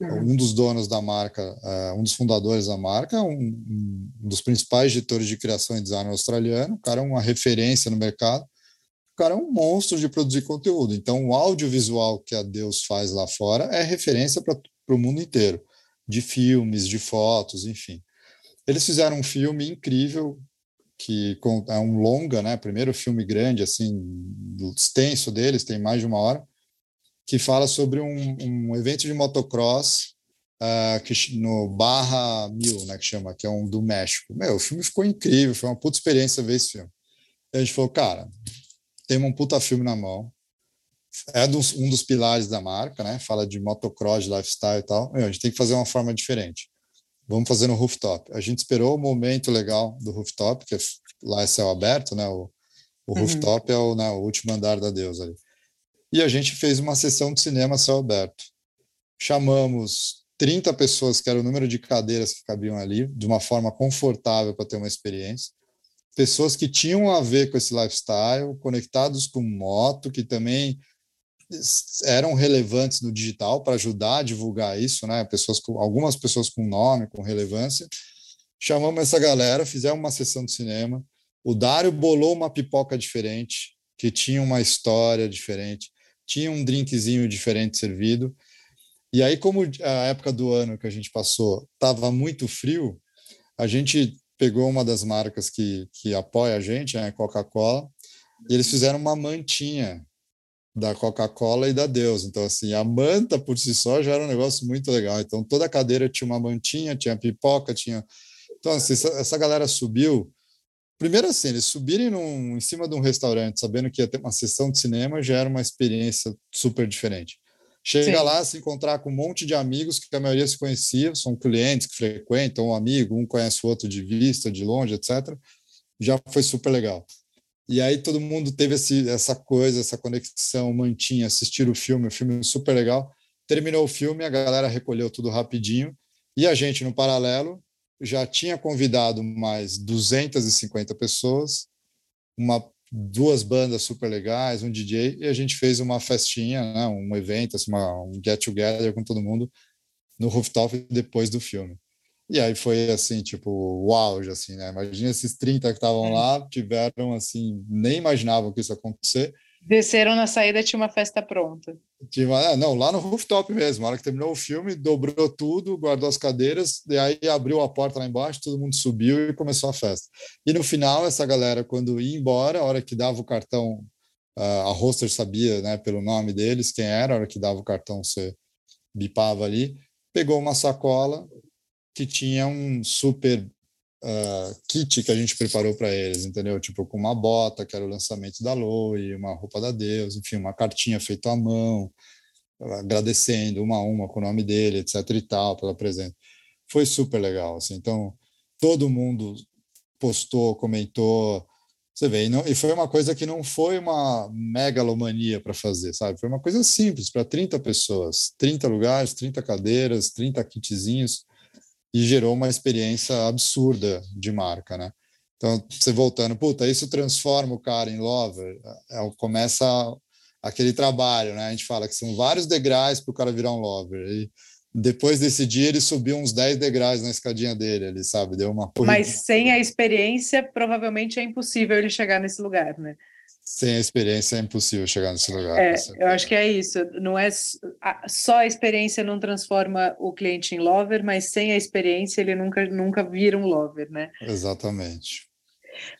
Uhum. Um dos donos da marca, uh, um dos fundadores da marca, um, um, dos principais editores de criação e design australiano, o cara é uma referência no mercado, o cara é um monstro de produzir conteúdo. Então, o audiovisual que a Deus faz lá fora é referência para o mundo inteiro, de filmes, de fotos, enfim. Eles fizeram um filme incrível, que é um longa, né? Primeiro filme grande, assim, extenso deles, tem mais de uma hora, que fala sobre um, um evento de motocross uh, que, no Barra Mil, né? Que chama, que é um do México. Meu, o filme ficou incrível, foi uma puta experiência ver esse filme. E a gente falou, cara, tem um puta filme na mão, é dos, um dos pilares da marca, né? Fala de motocross, de lifestyle e tal. Meu, a gente tem que fazer uma forma diferente vamos fazer no rooftop. A gente esperou o momento legal do rooftop, que é lá é céu aberto, né? O, o uhum. rooftop é o, né, o último andar da deusa ali. E a gente fez uma sessão de cinema céu aberto. Chamamos 30 pessoas, que era o número de cadeiras que cabiam ali, de uma forma confortável para ter uma experiência. Pessoas que tinham a ver com esse lifestyle, conectados com moto, que também eram relevantes no digital para ajudar a divulgar isso, né? Pessoas com, algumas pessoas com nome, com relevância. Chamamos essa galera, fizemos uma sessão de cinema. O Dário bolou uma pipoca diferente, que tinha uma história diferente, tinha um drinkzinho diferente servido. E aí, como a época do ano que a gente passou estava muito frio, a gente pegou uma das marcas que, que apoia a gente, né, Coca-Cola, e eles fizeram uma mantinha da Coca-Cola e da Deus. Então, assim, a manta por si só já era um negócio muito legal. Então, toda a cadeira tinha uma mantinha, tinha pipoca, tinha. Então, assim, essa, essa galera subiu. Primeiro, assim, eles subirem num, em cima de um restaurante, sabendo que ia ter uma sessão de cinema, já era uma experiência super diferente. Chega Sim. lá, se encontrar com um monte de amigos que a maioria se conhecia, são clientes que frequentam, um amigo, um conhece o outro de vista, de longe, etc. Já foi super legal. E aí todo mundo teve esse, essa coisa, essa conexão, mantinha, assistir o filme, o filme super legal. Terminou o filme, a galera recolheu tudo rapidinho e a gente, no paralelo, já tinha convidado mais 250 pessoas, uma, duas bandas super legais, um DJ, e a gente fez uma festinha, né, um evento, assim, uma, um get-together com todo mundo no rooftop depois do filme. E aí foi assim, tipo, o auge, assim, né? Imagina esses 30 que estavam é. lá, tiveram, assim, nem imaginavam que isso ia acontecer. Desceram na saída, tinha uma festa pronta. Tinha, é, não, lá no rooftop mesmo. Na hora que terminou o filme, dobrou tudo, guardou as cadeiras, e aí abriu a porta lá embaixo, todo mundo subiu e começou a festa. E no final, essa galera, quando ia embora, a hora que dava o cartão a roster sabia, né, pelo nome deles, quem era, a hora que dava o cartão, você bipava ali, pegou uma sacola que tinha um super uh, kit que a gente preparou para eles, entendeu? Tipo, com uma bota, que era o lançamento da Loe, uma roupa da Deus, enfim, uma cartinha feita à mão, agradecendo uma a uma com o nome dele, etc e tal, pela presença. Foi super legal, assim. Então, todo mundo postou, comentou, você vê, e, não, e, foi uma coisa que não foi uma megalomania para fazer, sabe? Foi uma coisa simples, para 30 pessoas, 30 lugares, 30 cadeiras, 30 kitzinhos, e gerou uma experiência absurda de marca, né? Então, você voltando, puta, isso transforma o cara em lover, é, é começa aquele trabalho, né? A gente fala que são vários degraus para o cara virar um lover. E depois desse dia, ele subiu uns 10 degraus na escadinha dele, ele sabe? Deu uma. Mas sem a experiência, provavelmente é impossível ele chegar nesse lugar, né? Sem a experiência é impossível chegar nesse lugar. É, eu acho que é isso. Não é só a experiência não transforma o cliente em lover, mas sem a experiência ele nunca nunca vira um lover, né? Exatamente.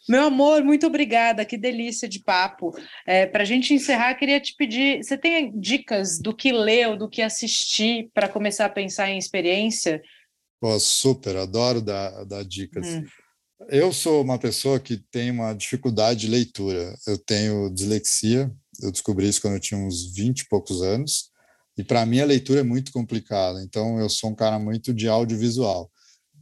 Meu amor, muito obrigada, que delícia de papo. É, para a gente encerrar, queria te pedir: você tem dicas do que ler ou do que assistir para começar a pensar em experiência? Pô, super, adoro dar, dar dicas. Hum. Eu sou uma pessoa que tem uma dificuldade de leitura. Eu tenho dislexia, eu descobri isso quando eu tinha uns 20 e poucos anos, e para mim a leitura é muito complicada, então eu sou um cara muito de audiovisual.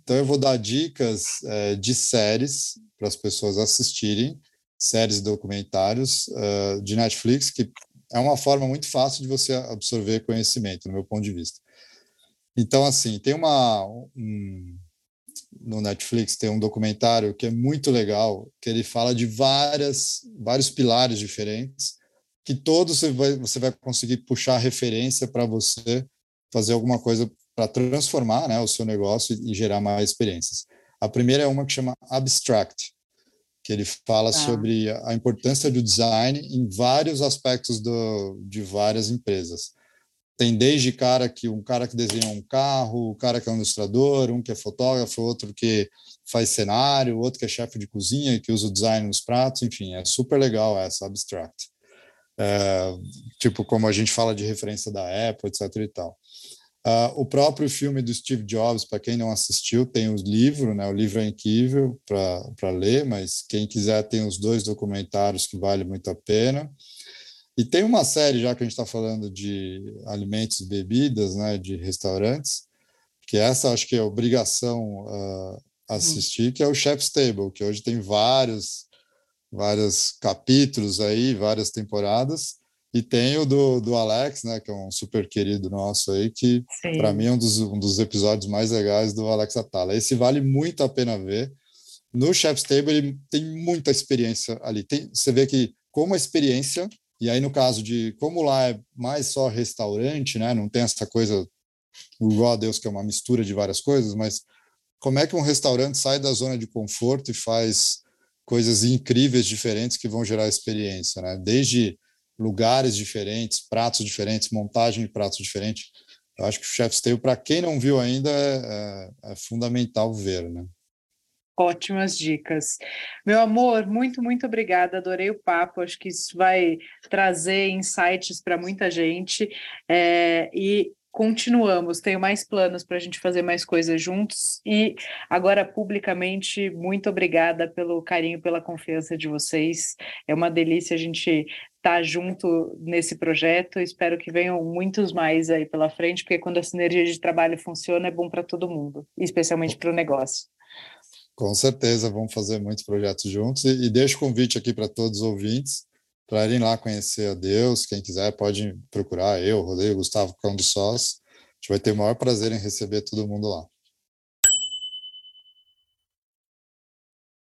Então eu vou dar dicas é, de séries para as pessoas assistirem séries e documentários uh, de Netflix, que é uma forma muito fácil de você absorver conhecimento, no meu ponto de vista. Então, assim, tem uma. Um, no Netflix tem um documentário que é muito legal, que ele fala de várias, vários pilares diferentes, que todos você vai, você vai conseguir puxar referência para você fazer alguma coisa para transformar né, o seu negócio e gerar mais experiências. A primeira é uma que chama Abstract, que ele fala ah. sobre a importância do design em vários aspectos do, de várias empresas. Tem desde cara que um cara que desenha um carro, o cara que é um ilustrador, um que é fotógrafo, outro que faz cenário, outro que é chefe de cozinha que usa o design nos pratos, enfim, é super legal essa abstract. É, tipo como a gente fala de referência da Apple, etc e tal. Uh, o próprio filme do Steve Jobs, para quem não assistiu, tem o livro, né? O livro é incrível para ler, mas quem quiser tem os dois documentários que vale muito a pena. E tem uma série, já que a gente está falando de alimentos e bebidas, né? De restaurantes, que essa acho que é obrigação uh, assistir, hum. que é o Chef's Table, que hoje tem vários, vários capítulos aí, várias temporadas. E tem o do, do Alex, né, que é um super querido nosso aí, que para mim é um dos, um dos episódios mais legais do Alex Atala. Esse vale muito a pena ver. No Chef's Table ele tem muita experiência ali. Tem, você vê que como a experiência, e aí no caso de como lá é mais só restaurante, né, não tem essa coisa igual a Deus que é uma mistura de várias coisas, mas como é que um restaurante sai da zona de conforto e faz coisas incríveis, diferentes que vão gerar experiência, né? Desde lugares diferentes, pratos diferentes, montagem de pratos diferentes. Eu acho que o Chef's Table, para quem não viu ainda, é, é, é, fundamental ver, né? Ótimas dicas. Meu amor, muito, muito obrigada. Adorei o papo. Acho que isso vai trazer insights para muita gente. É, e continuamos, tenho mais planos para a gente fazer mais coisas juntos. E agora, publicamente, muito obrigada pelo carinho, pela confiança de vocês. É uma delícia a gente estar tá junto nesse projeto. Espero que venham muitos mais aí pela frente, porque quando a sinergia de trabalho funciona, é bom para todo mundo, especialmente para o negócio. Com certeza, vamos fazer muitos projetos juntos. E, e deixo o convite aqui para todos os ouvintes para irem lá conhecer a Deus. Quem quiser pode procurar eu, Rodrigo, Gustavo Cão do Sós. A gente vai ter o maior prazer em receber todo mundo lá.